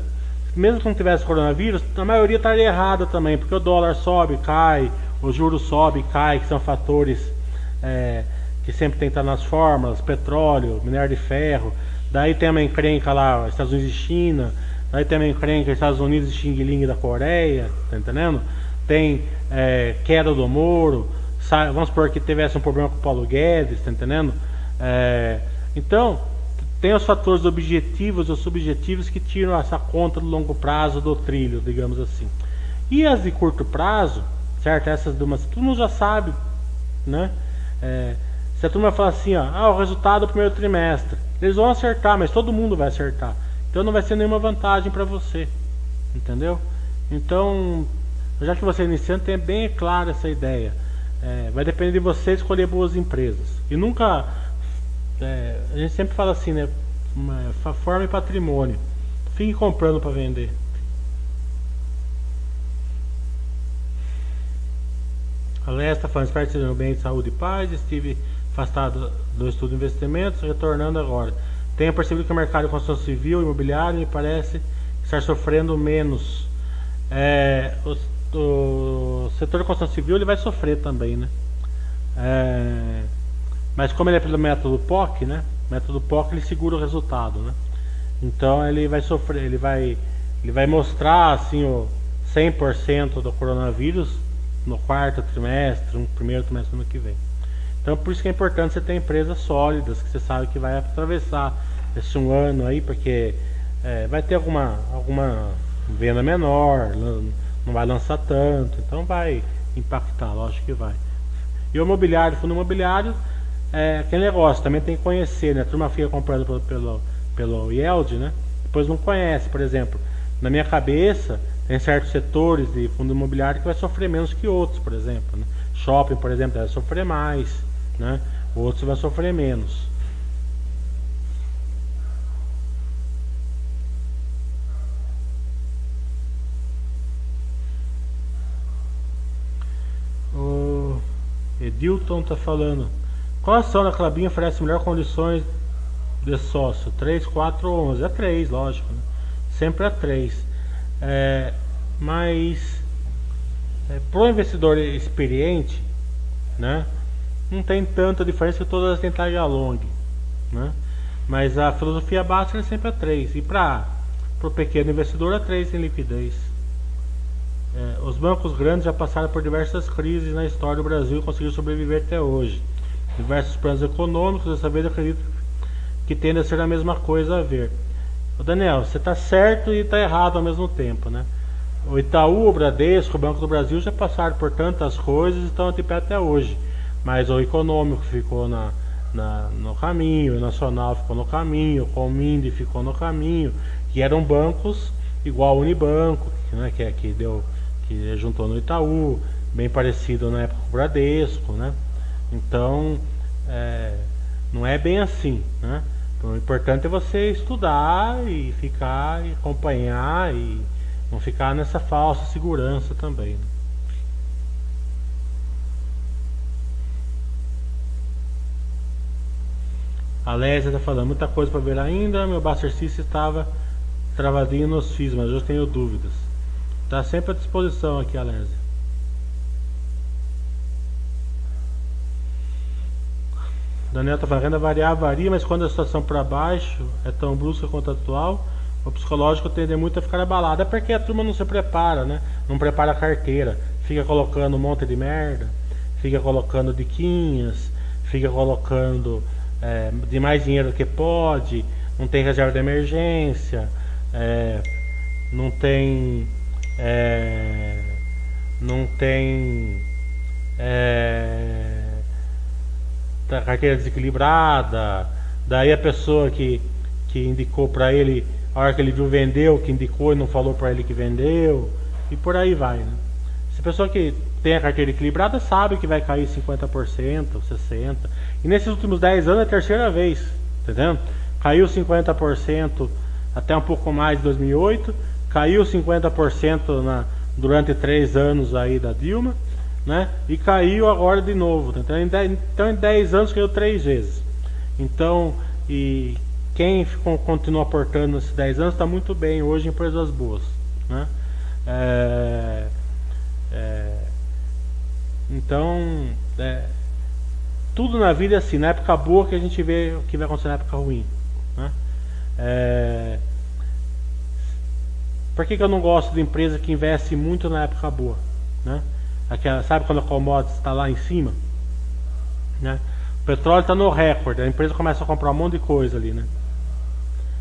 mesmo que não tivesse coronavírus, a maioria estaria errada também, porque o dólar sobe, cai, o juros sobe, cai, que são fatores é, que sempre tem que estar nas fórmulas, petróleo, minério de ferro. Daí tem uma encrenca lá, Estados Unidos e China. Daí tem uma encrenca Estados Unidos e Xing Ling da Coreia, tá entendendo? Tem é, queda do Moro, vamos supor que tivesse um problema com o Paulo Guedes, tá entendendo? É, então, tem os fatores objetivos ou subjetivos que tiram essa conta do longo prazo do trilho, digamos assim. E as de curto prazo, certo? Essas de umas, todo mundo já sabe, né? É, se a turma falar assim, ó, ah, o resultado do primeiro trimestre, eles vão acertar, mas todo mundo vai acertar. Então não vai ser nenhuma vantagem para você, entendeu? Então já que você é iniciante, tenha bem clara essa ideia. É, vai depender de você escolher boas empresas. E nunca. É, a gente sempre fala assim, né? forma e patrimônio. Fique comprando para vender. A Lesta está falando, espero que sejam bem de saúde e paz. Estive afastado do estudo de investimentos, retornando agora. Tenho percebido que o mercado de construção civil e imobiliário me parece estar sofrendo menos. É, o, o, setor de construção civil ele vai sofrer também, né? É, mas como ele é pelo método POC, né? O método POC ele segura o resultado, né? Então ele vai sofrer, ele vai, ele vai mostrar assim o 100% do coronavírus no quarto trimestre, no primeiro trimestre do ano que vem. Então por isso que é importante você ter empresas sólidas, que você sabe que vai atravessar esse um ano aí, porque é, vai ter alguma, alguma venda menor, não vai lançar tanto, então vai impactar, lógico que vai. E o imobiliário, fundo imobiliário, é aquele negócio, também tem que conhecer, né? A turma fica comprando pelo, pelo, pelo yield, né? Depois não conhece, por exemplo, na minha cabeça, tem certos setores de fundo imobiliário que vai sofrer menos que outros, por exemplo. Né? Shopping, por exemplo, vai sofrer mais, né? outros vai sofrer menos. Edilton está falando. Qual ação da Clabinha oferece melhor condições de sócio? 3, 4 ou 11? É 3, lógico. Né? Sempre é 3. É, mas é, para o investidor experiente, né, não tem tanta diferença que todas têm target long, né? Mas a filosofia básica é sempre a 3 e para o pequeno investidor a 3 em liquidez. É, os bancos grandes já passaram por diversas crises na história do Brasil e conseguiram sobreviver até hoje. Diversos planos econômicos, dessa vez acredito que tende a ser a mesma coisa a ver. Ô Daniel, você está certo e está errado ao mesmo tempo, né? O Itaú, o Bradesco, o Banco do Brasil já passaram por tantas coisas e estão de pé até hoje. Mas o econômico ficou na, na, no caminho, o nacional ficou no caminho, o Cominde ficou no caminho, que eram bancos igual o Unibanco, né, que, é, que deu que juntou no Itaú, bem parecido na época com o Bradesco, né? Então é, não é bem assim, né? Então, o importante é você estudar e ficar e acompanhar e não ficar nessa falsa segurança também. Né? A Lésia está falando muita coisa para ver ainda. Meu Buster estava travadinho nos FIS, mas eu tenho dúvidas. Está sempre à disposição aqui, a Lésia. Daniel está falando, renda variável varia, mas quando a situação para baixo é tão brusca quanto atual, o psicológico tende muito a ficar abalado. É porque a turma não se prepara, né? Não prepara a carteira. Fica colocando um monte de merda, fica colocando diquinhas, fica colocando é, de mais dinheiro do que pode, não tem reserva de emergência, é, não tem. É, não tem. É, tá carteira desequilibrada, daí a pessoa que, que indicou para ele, a hora que ele viu vendeu, que indicou e não falou para ele que vendeu, e por aí vai. Né? Se a pessoa que tem a carteira equilibrada sabe que vai cair 50%, 60%, e nesses últimos 10 anos é a terceira vez, tá entendendo? Caiu 50% até um pouco mais de 2008, caiu 50% na, durante 3 anos aí da Dilma, né? E caiu agora de novo. Então em, 10, então em 10 anos caiu 3 vezes. Então, e quem ficou, continua aportando nesses 10 anos está muito bem hoje em empresas boas. Né? É, é, então, é, tudo na vida é assim, na época boa que a gente vê o que vai acontecer na época ruim. Né? É, por que, que eu não gosto de empresa que investe muito na época boa? Né? Aquela, sabe quando a commodities está lá em cima? Né? O petróleo está no recorde, a empresa começa a comprar um monte de coisa ali, né?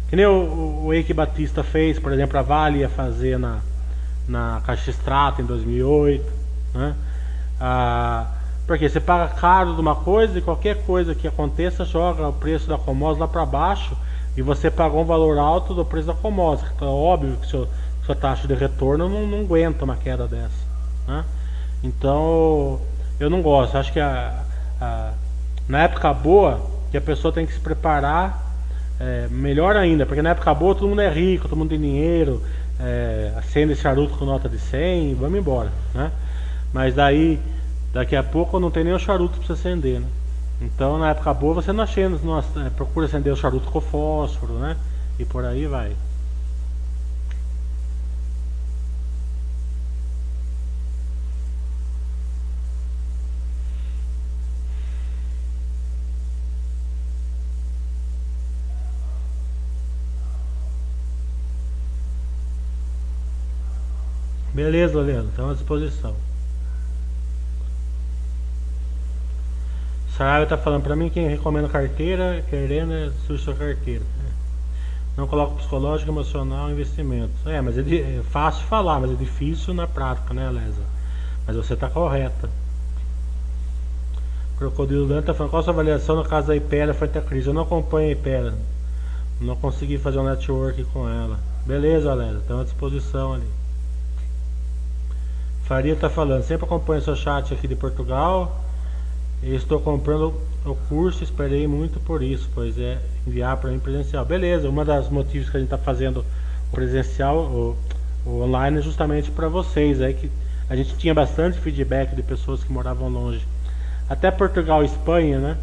Que nem o, o Eike Batista fez, por exemplo, a Vale ia fazer na, na Caixa Extrata em 2008, né? Ah, porque você paga caro de uma coisa e qualquer coisa que aconteça joga o preço da commodity lá para baixo e você pagou um valor alto do preço da commodity. Então, é óbvio que seu, sua taxa de retorno não, não aguenta uma queda dessa. Né? Então, eu não gosto. Acho que a, a, na época boa, que a pessoa tem que se preparar é, melhor ainda, porque na época boa todo mundo é rico, todo mundo tem dinheiro, é, acende charuto com nota de 100 vamos embora, né? Mas daí, daqui a pouco não tem nem o charuto para você acender, né? Então na época boa você não acende, não, é, procura acender o charuto com fósforo, né? E por aí vai. Beleza, Leandro, estamos à disposição. Saraiva está falando para mim quem recomenda carteira, querendo é sua carteira. Não coloca psicológico, emocional, investimento. É, mas é, é, fácil falar, mas é difícil na prática, né, Lesa? Mas você está correta. Crocodilo Dante está falando qual a sua avaliação no caso da Ipera frente à crise. Eu não acompanho a Ipera. Não consegui fazer um network com ela. Beleza, Lesa, estamos à disposição ali. Faria está falando, sempre acompanho seu chat aqui de Portugal. Estou comprando o curso, esperei muito por isso, pois é enviar para mim presencial. Beleza, uma das motivos que a gente está fazendo o presencial, o, o online, é justamente para vocês. É que a gente tinha bastante feedback de pessoas que moravam longe. Até Portugal e Espanha, né?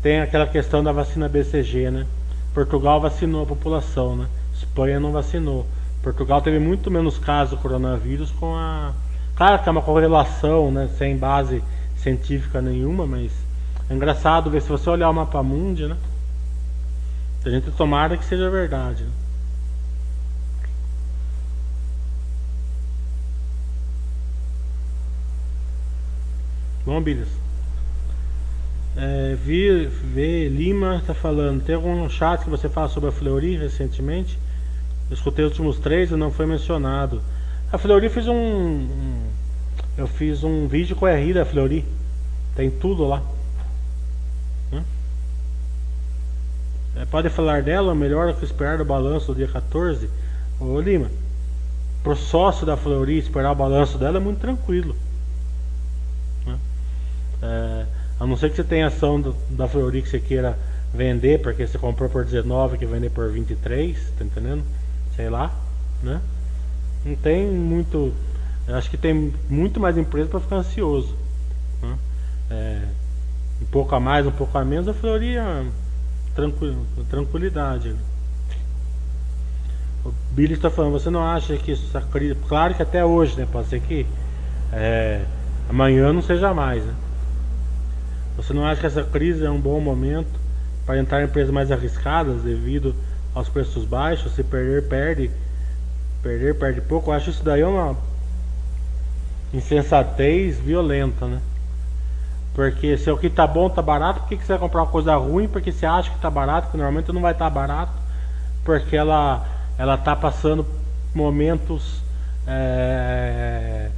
Tem aquela questão da vacina BCG, né? Portugal vacinou a população, né? Espanha não vacinou. Portugal teve muito menos casos do coronavírus com a Claro que é uma correlação, né, sem base científica nenhuma, mas é engraçado ver se você olhar o mapa mundi, né? A gente tomara que seja verdade. Né? Bom, Bilhas. É, v, Lima está falando. Tem algum chat que você fala sobre a Fleury recentemente? Eu escutei os últimos três e não foi mencionado. A Fleury fez um, um, Eu fiz um vídeo com a RI da Fleury. Tem tudo lá. É, pode falar dela, melhor que esperar o balanço do dia 14. Ô Lima, pro sócio da Fleury esperar o balanço dela é muito tranquilo. É, a não ser que você tenha ação do, da Fleury que você queira vender, porque você comprou por 19 que vender por 23, tá entendendo? Sei lá, né? Não tem muito. Acho que tem muito mais empresa para ficar ansioso. Né? É, um pouco a mais, um pouco a menos, falaria tranquil, tranquilidade. O Billy está falando, você não acha que essa crise. Claro que até hoje, né? Pode ser que é, amanhã não seja mais. Né? Você não acha que essa crise é um bom momento para entrar em empresas mais arriscadas devido aos preços baixos? Se perder, perde Perder, perde pouco. Eu acho isso daí uma insensatez violenta, né? Porque se o que tá bom tá barato, por que, que você vai comprar uma coisa ruim? Porque você acha que tá barato, que normalmente não vai estar tá barato, porque ela, ela tá passando momentos é,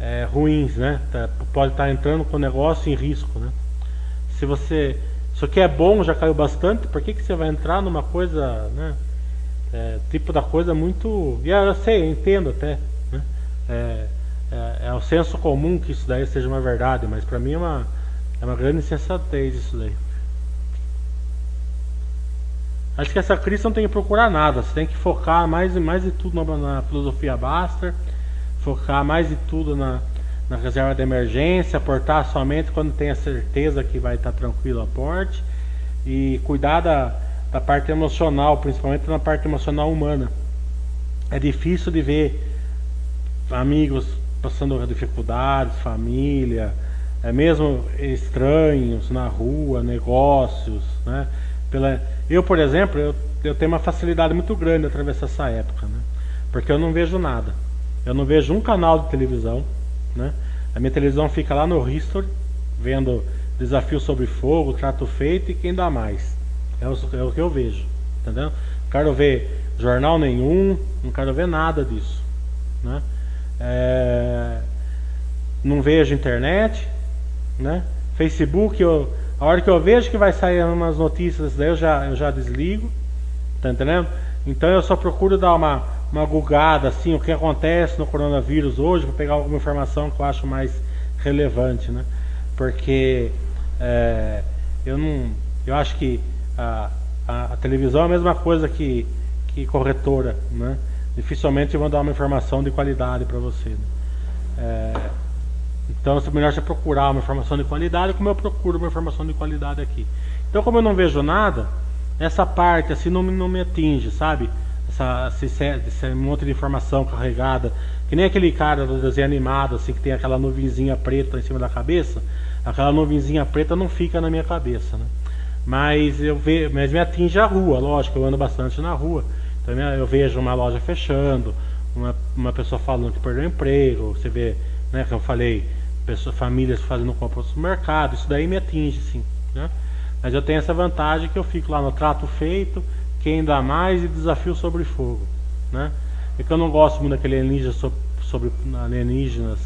é, ruins, né? Tá, pode estar tá entrando com o negócio em risco, né? Se você. Isso aqui é bom, já caiu bastante, por que, que você vai entrar numa coisa, né? É, tipo da coisa muito. E eu sei, eu entendo até. Né? É, é, é o senso comum que isso daí seja uma verdade, mas para mim é uma, é uma grande insensatez isso daí. Acho que essa crise não tem que procurar nada, você tem que focar mais e mais de tudo na, na filosofia Baster, focar mais de tudo na, na reserva de emergência, aportar somente quando tem a certeza que vai estar tranquilo o aporte e cuidar da da parte emocional, principalmente na parte emocional humana. É difícil de ver amigos passando dificuldades, família, é mesmo estranhos na rua, negócios, né? Pela, eu, por exemplo, eu, eu tenho uma facilidade muito grande de atravessar essa época, né? Porque eu não vejo nada. Eu não vejo um canal de televisão, né? A minha televisão fica lá no History, vendo Desafio sobre Fogo, Trato Feito e quem dá mais. É o, é o que eu vejo. Entendeu? Não quero ver jornal nenhum, não quero ver nada disso. Né? É, não vejo internet, né? Facebook, eu, a hora que eu vejo que vai sair umas notícias, daí eu já, eu já desligo, tá entendendo? Então eu só procuro dar uma, uma gugada assim, o que acontece no coronavírus hoje, para pegar alguma informação que eu acho mais relevante, né? Porque é, eu não, eu acho que a, a, a, televisão é a mesma coisa que, que corretora, né? Dificilmente vão dar uma informação de qualidade para você. Né? É, então é melhor você procurar uma informação de qualidade como eu procuro uma informação de qualidade aqui. Então como eu não vejo nada, essa parte assim não, não me atinge, sabe? Essa, esse, esse monte de informação carregada. Que nem aquele cara do desenho animado, assim, que tem aquela nuvenzinha preta em cima da cabeça. Aquela nuvenzinha preta não fica na minha cabeça, né? Mas eu vejo, mas me atinge a rua, lógico, eu ando bastante na rua. Então eu vejo uma loja fechando, uma, uma pessoa falando que perdeu emprego, você vê, né, que eu falei, pessoas, famílias fazendo compra no supermercado, isso daí me atinge, sim. Né? Mas eu tenho essa vantagem que eu fico lá no trato feito, quem dá mais e desafio sobre fogo. Né? É que eu não gosto muito daquele alienígena sobre, sobre alienígenas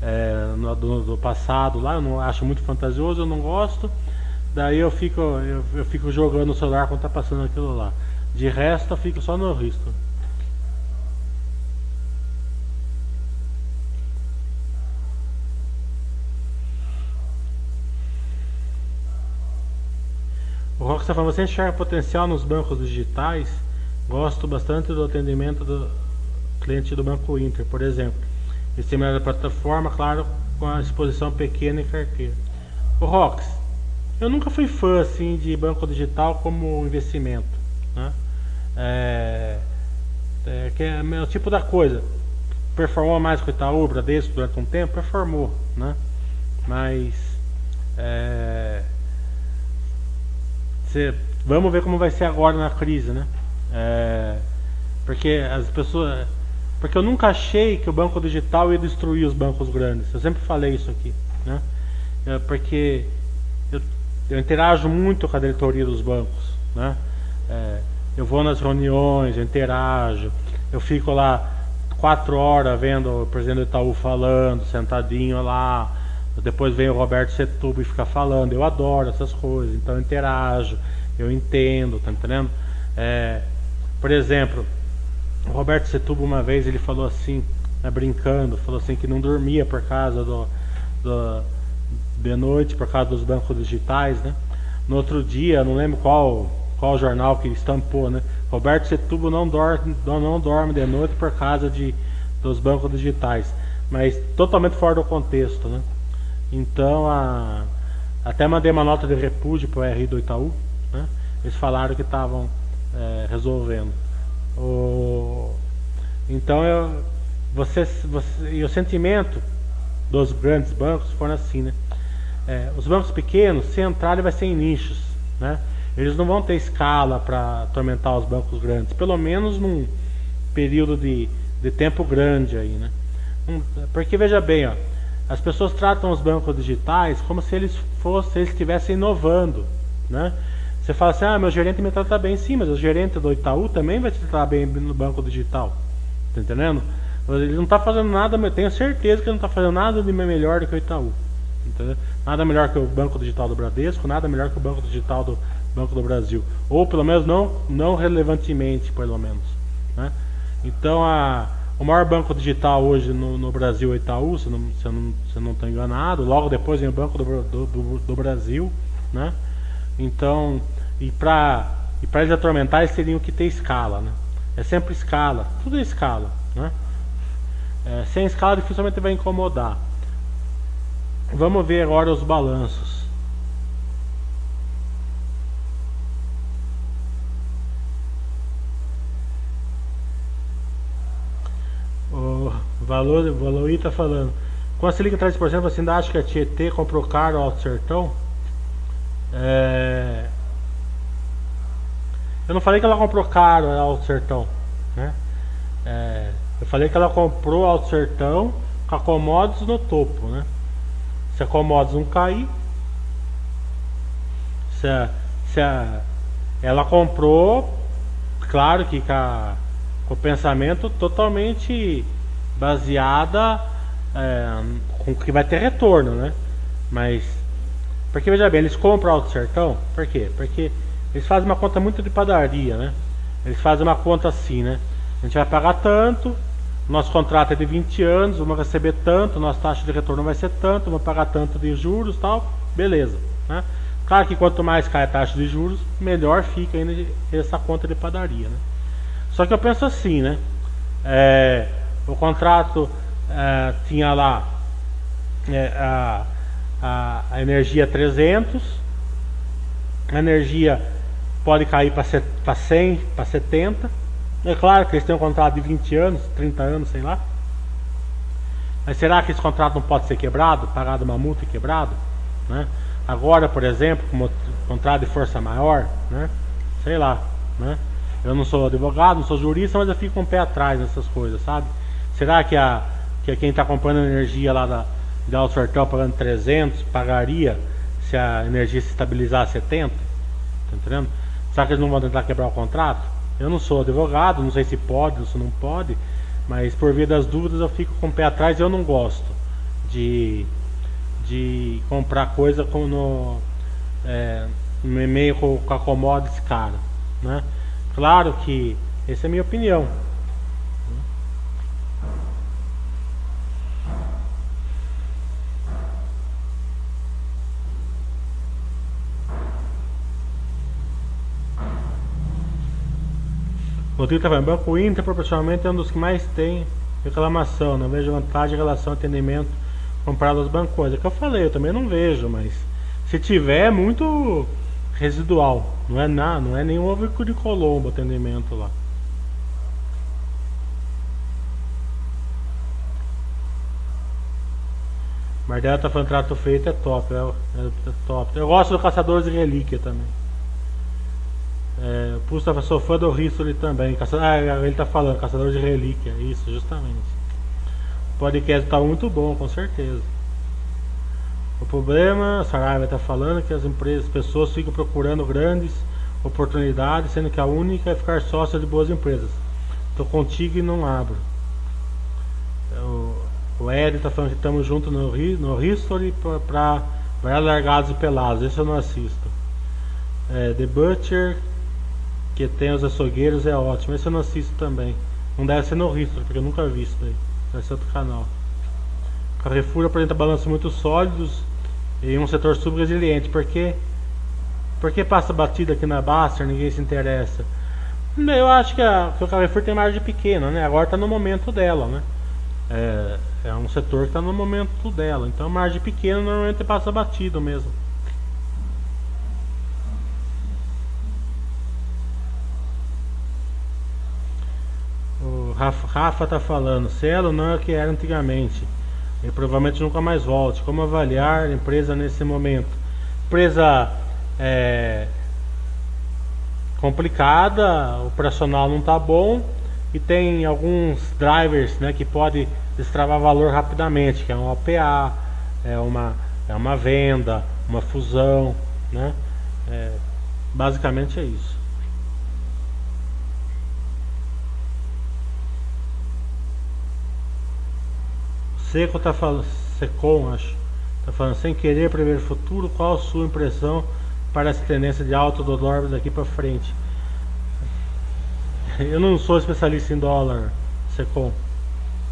é, no, do, do, passado lá, eu não acho muito fantasioso, eu não gosto. Daí eu fico, eu, eu fico jogando o celular quando tá passando aquilo lá. De resto eu fico só no risco. O Rock você enxerga potencial nos bancos digitais? Gosto bastante do atendimento do cliente do Banco Inter, por exemplo. Esse melhor da plataforma, claro, com a exposição pequena em carteira. O Rox, eu nunca fui fã assim de banco digital como investimento, né? É, é, que é o tipo da coisa. Performou mais com o Itaú, Bradesco durante um tempo, performou, né? Mas é, Cê, vamos ver como vai ser agora na crise, né? É, porque as pessoas. Porque eu nunca achei que o banco digital ia destruir os bancos grandes. Eu sempre falei isso aqui, né? É, porque eu, interajo muito com a diretoria dos bancos, né? É, eu vou nas reuniões, eu interajo, eu fico lá quatro horas vendo o presidente do Itaú falando, sentadinho lá, depois vem o Roberto Setubo e fica falando. Eu adoro essas coisas, então eu interajo, eu entendo, tá entendendo? É, por exemplo, o Roberto Setubo uma vez ele falou assim, né, brincando, falou assim que não dormia por causa do, do de noite por causa dos bancos digitais, né? No outro dia, não lembro qual qual jornal que estampou, né? Roberto Setubo não dorme, não dorme de noite por causa de dos bancos digitais, mas totalmente fora do contexto, né? Então, a, até mandei uma nota de repúdio para o RI do Itaú. Né? Eles falaram que estavam é, resolvendo. O, então, eu, você, você, e o sentimento dos grandes bancos foram assim, né? É, os bancos pequenos, se entrarem, vai ser em nichos, né? Eles não vão ter escala para atormentar os bancos grandes, pelo menos num período de, de tempo grande aí, né? Porque veja bem, ó, as pessoas tratam os bancos digitais como se eles fossem, eles estivessem inovando, né? Você fala assim, ah, meu gerente me trata bem, sim, mas o gerente do Itaú também vai te tratar bem no banco digital, tá entendendo? Ele não está fazendo nada, tenho certeza que ele não está fazendo nada de melhor do que o Itaú, entendeu? Nada melhor que o banco digital do Bradesco, nada melhor que o banco digital do Banco do Brasil, ou pelo menos não, não relevantemente, pelo menos, né? Então a o maior banco digital hoje no, no Brasil é Itaú, se não, se, não, se não estou enganado. Logo depois vem o Banco do, do, do Brasil. Né? Então, e para e eles atormentar, eles teriam que ter escala. Né? É sempre escala, tudo é escala. Né? É, sem escala, dificilmente vai incomodar. Vamos ver agora os balanços. Valor, Valor está falando. Com a Selic 3%, você ainda acha que a Tietê comprou caro ao Sertão? É... Eu não falei que ela comprou caro ao Sertão. Né? É... Eu falei que ela comprou ao Sertão com a Commodities no topo. Né? Se a Commodities não cair, se a, se a, ela comprou, claro que com, a, com o pensamento totalmente baseada é, com que vai ter retorno, né? Mas porque veja bem, eles compram Alto Sertão, por quê? Porque eles fazem uma conta muito de padaria, né? Eles fazem uma conta assim, né? A gente vai pagar tanto, nosso contrato é de 20 anos, vamos receber tanto, nossa taxa de retorno vai ser tanto, vamos pagar tanto de juros tal, beleza, né? Claro que quanto mais cai a taxa de juros, melhor fica ainda essa conta de padaria. Né? Só que eu penso assim, né? É, o contrato é, tinha lá é, a, a, a, energia 300, a energia pode cair para 100, para 70. É claro que eles têm um contrato de 20 anos, 30 anos, sei lá. Mas será que esse contrato não pode ser quebrado, pagado uma multa e quebrado? Né? Agora, por exemplo, como contrato de força maior, né? sei lá. Né? Eu não sou advogado, não sou jurista, mas eu fico com um o pé atrás nessas coisas, sabe? Será que, a, que quem está comprando energia lá da, da Alto Sertão pagando 300 pagaria se a energia se estabilizar a 70? Tá entendendo? Será que eles não vão tentar quebrar o contrato? Eu não sou advogado, não sei se pode ou se não pode, mas por via das dúvidas eu fico com o pé atrás eu não gosto de, de comprar coisa com no, é, no e-mail com, com a commodities cara. Né? Claro que essa é a minha opinião. Rodrigo está falando, Banco Inter proporcionalmente é um dos que mais tem reclamação. Não vejo vantagem em relação ao atendimento comparado aos bancos. É que eu falei, eu também não vejo, mas se tiver é muito residual. Não é nada, não é nenhum ovo de Colombo atendimento lá. Mardella tá falando trato feito é top, é, é top. Eu gosto do Caçadores de Relíquia também. É, estava sou fã do History também. Caça... Ah, ele está falando, Caçador de Relíquia. Isso, justamente. O podcast está muito bom, com certeza. O problema, a Saraiva está falando que as empresas, as pessoas ficam procurando grandes oportunidades, sendo que a única é ficar sócia de boas empresas. Estou contigo e não abro. O, o Ed está falando que estamos juntos no, no History para largados e pelados. Esse eu não assisto. É, The Butcher que tem os açougueiros é ótimo. Esse eu não assisto também. Não deve ser no Risto, porque eu nunca vi isso daí. Deve ser outro canal. Carrefour apresenta balanços muito sólidos e um setor subresiliente. Por quê? Porque passa batida aqui na Baster, ninguém se interessa. Eu acho que, a, que o Carrefour tem margem pequena, né? Agora está no momento dela, né? É, é um setor que está no momento dela. Então margem pequena normalmente passa batido mesmo. Rafa, Rafa tá falando, Cielo não é o que era antigamente. E provavelmente nunca mais volte. Como avaliar a empresa nesse momento? Empresa é, complicada, operacional não está bom e tem alguns drivers né, que pode destravar valor rapidamente, que é um OPA, é uma, é uma venda, uma fusão, né? É, basicamente é isso. Seco tá falando, Secom acho, tá falando, sem querer prever o futuro, qual a sua impressão para essa tendência de alta do dólar daqui para frente? Eu não sou especialista em dólar, Secom.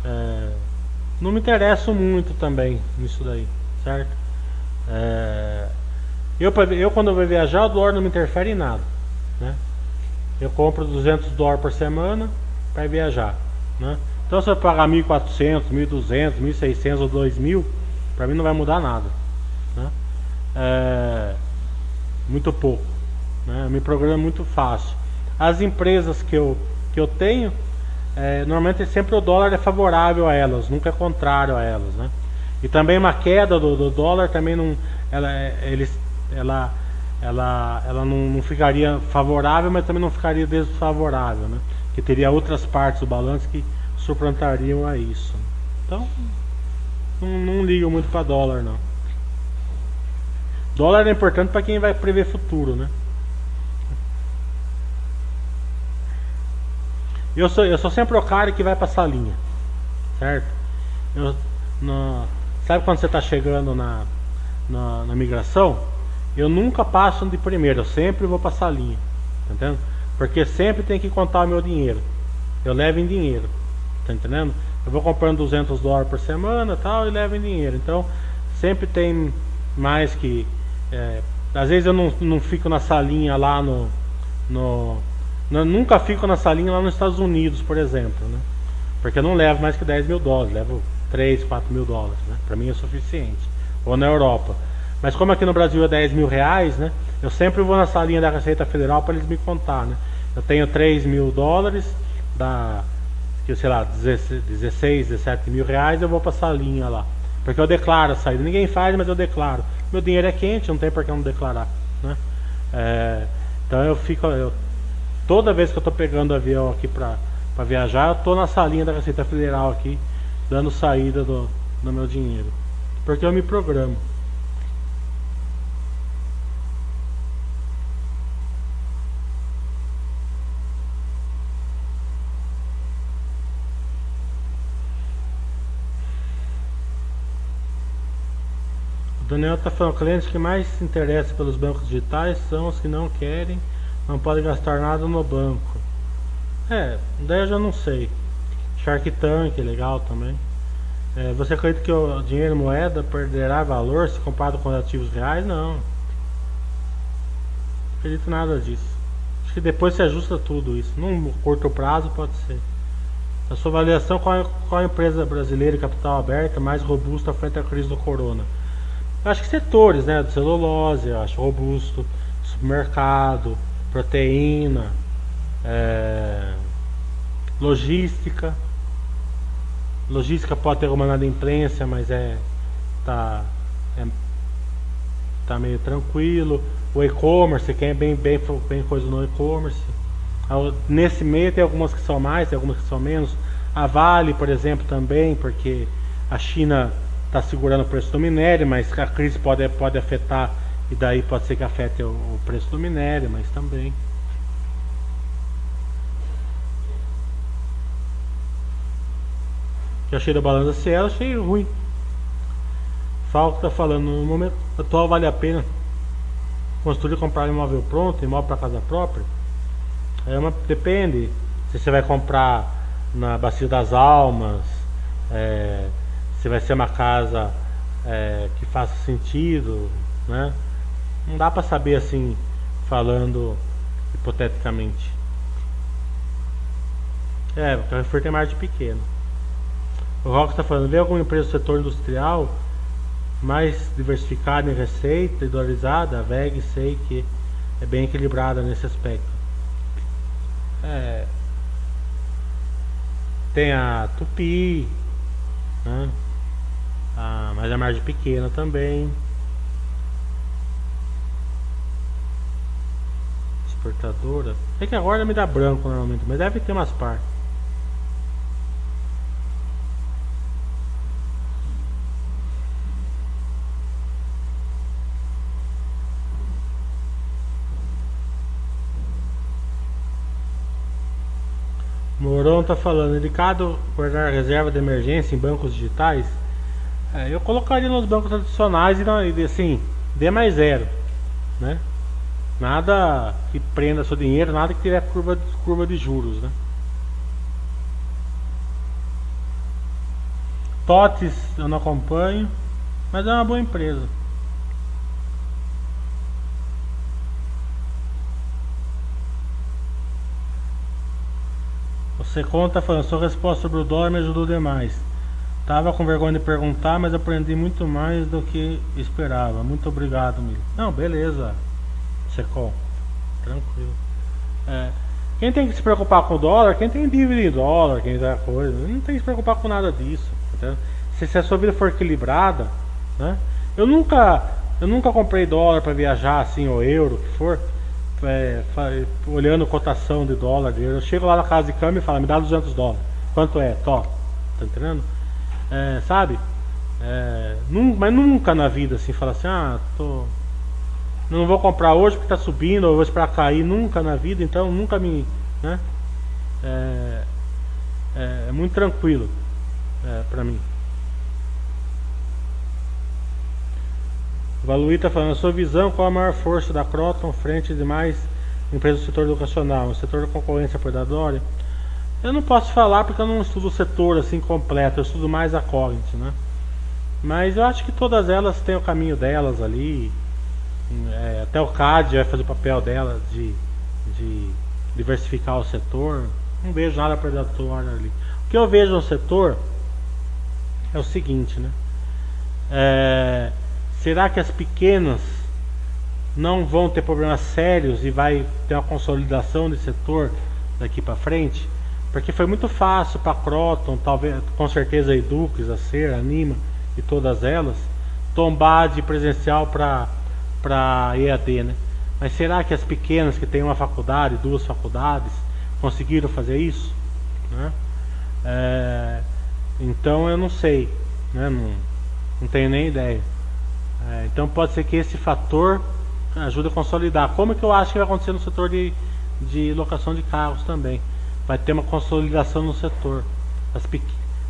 É, não me interesso muito também nisso daí, certo? É, eu, eu quando eu vou viajar, o dólar não me interfere em nada, né? Eu compro 200 dólares por semana para viajar, né? Então se eu pagar 1.400, 1.200, 1.600 ou 2.000, para mim não vai mudar nada. Né? É, muito pouco. Né? Me programa muito fácil. As empresas que eu, que eu tenho, é, normalmente sempre o dólar é favorável a elas, nunca é contrário a elas. Né? E também uma queda do, do dólar também não, ela, é, eles, ela, ela, ela não, não, ficaria favorável, mas também não ficaria desfavorável, né? Que teria outras partes do balanço que suplantariam a isso. Então, não, não ligo muito para dólar não. Dólar é importante para quem vai prever futuro, né? Eu sou, eu sou sempre o cara que vai passar a linha, certo? Eu, no, sabe quando você está chegando na, na, na, migração? Eu nunca passo de primeiro, eu sempre vou passar a linha, tá entendendo? Porque sempre tem que contar o meu dinheiro. Eu levo em dinheiro. Tá entendendo? Eu vou comprando 200 dólares por semana tal e levo em dinheiro. Então sempre tem mais que é, às vezes eu não, não fico na salinha lá no, no, no, Nunca fico na salinha lá nos Estados Unidos, por exemplo, né? Porque eu não levo mais que 10 mil dólares, levo 3, 4 mil dólares, né? Pra mim é suficiente. Ou na Europa. Mas como aqui no Brasil é 10 mil reais, né? Eu sempre vou na salinha da Receita Federal para eles me contar, né? Eu tenho 3 mil dólares, dá, que, sei lá, 16, 17 mil reais, eu vou pra salinha lá. Porque eu declaro a saída. Ninguém faz, mas eu declaro. Meu dinheiro é quente, não tem por que não declarar. Né? É, então eu fico. Eu, toda vez que eu estou pegando avião aqui para viajar, eu estou na salinha da Receita Federal aqui, dando saída do, do meu dinheiro. Porque eu me programo. Daniel está falando, clientes que mais se interessam pelos bancos digitais são os que não querem, não podem gastar nada no banco. É, daí eu já não sei. Shark Tank é legal também. É, você acredita que o dinheiro moeda perderá valor se comparado com ativos reais? Não. Não acredito nada disso. Acho que depois se ajusta tudo isso. Num curto prazo pode ser. A sua avaliação, qual, é, qual é a empresa brasileira capital aberta mais robusta frente à crise do corona? Acho que setores, né? Do celulose, acho robusto, supermercado, proteína, é, logística. Logística pode ter alguma nada imprensa, mas é tá é, tá meio tranquilo. O e-commerce, quem é bem, bem, bem coisa no e-commerce. Nesse meio tem algumas que são mais, tem algumas que são menos. A Vale, por exemplo, também, porque a China está segurando o preço do minério, mas a crise pode, pode afetar, e daí pode ser que afete o, o preço do minério, mas também. Que achei da balança Cielo, achei ruim. Falco está falando, no momento atual vale a pena construir e comprar um imóvel pronto, imóvel para casa própria? É uma, depende se você vai comprar na Bacia das Almas, é, se vai ser uma casa é, que faça sentido, né? Não dá para saber assim, falando hipoteticamente. É, o Carrefour tem margem pequena. O Rock está falando, vê alguma empresa do setor industrial mais diversificada em receita dolarizada? A VEG sei que é bem equilibrada nesse aspecto. É, tem a Tupi, né? Ah, mas a margem pequena também. Exportadora. É que agora me dá branco normalmente, mas deve ter umas partes. Moron tá falando, indicado guardar reserva de emergência em bancos digitais? É, eu colocaria nos bancos tradicionais e assim, D mais zero, né? Nada que prenda seu dinheiro, nada que tiver curva, curva de juros, né? TOTS eu não acompanho, mas é uma boa empresa. Você conta falando, sua resposta sobre o dólar me ajudou demais. Tava com vergonha de perguntar, mas aprendi muito mais do que esperava. Muito obrigado, Mili. Não, beleza, Secom. Tranquilo. É, quem tem que se preocupar com o dólar, quem tem dívida em dólar, quem tem coisa, não tem que se preocupar com nada disso. Se, se a sua vida for equilibrada, né? Eu nunca, eu nunca comprei dólar para viajar assim, ou euro, que for. É, olhando cotação de dólar, eu chego lá na casa de câmbio e falo, me dá 200 dólares. Quanto é? Tó. Tá entendendo? É, sabe? É, num, mas nunca na vida assim, fala assim, ah, tô. Não vou comprar hoje porque tá subindo, ou vou esperar cair, nunca na vida, então nunca me. Né? É, é, é muito tranquilo é, pra mim. Valuí tá falando, a sua visão, qual a maior força da Croton frente de mais empresas do setor educacional? O setor da concorrência predatória? Eu não posso falar porque eu não estudo o setor assim completo, eu estudo mais a Cognit, né? Mas eu acho que todas elas têm o caminho delas ali. é, até o CAD vai fazer o papel dela de, de diversificar o setor. Não vejo nada predatório ali. O que eu vejo no setor é o seguinte, né? É, será que as pequenas não vão ter problemas sérios e vai ter uma consolidação desse setor daqui para frente? Porque foi muito fácil para Croton, talvez, com certeza Edux, a Ser, a Anima e todas elas, tombar de presencial para para EAD, né? Mas será que as pequenas que têm uma faculdade, duas faculdades, conseguiram fazer isso? Né? É, então eu não sei, né? não, não tenho nem ideia. É, então pode ser que esse fator ajude a consolidar. Como é que eu acho que vai acontecer no setor de, de locação de carros também? Vai ter uma consolidação no setor. As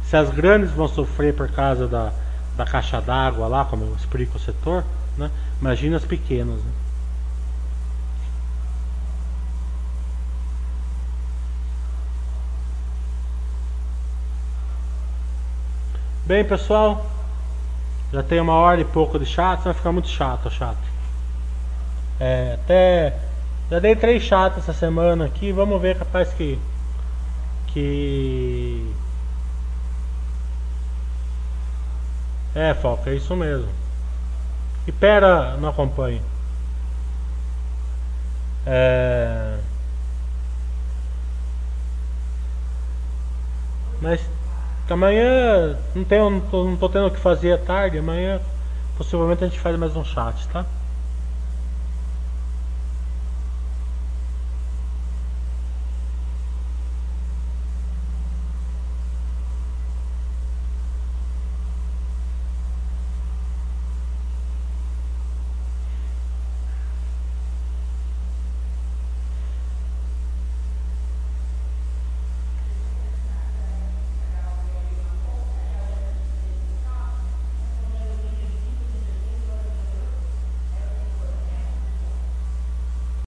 se as grandes vão sofrer por causa da, da caixa d'água lá, como eu explico o setor, né? imagina as pequenas. Né? Bem, pessoal, já tem uma hora e pouco de chat, vai ficar muito chato, chato. É, até já dei três chatos essa semana aqui, vamos ver capaz que que é foca, é isso mesmo. E pera, não acompanhe. É... Mas Amanhã não, tenho, não, tô, não tô tendo o que fazer à tarde. Amanhã possivelmente a gente faz mais um chat, tá?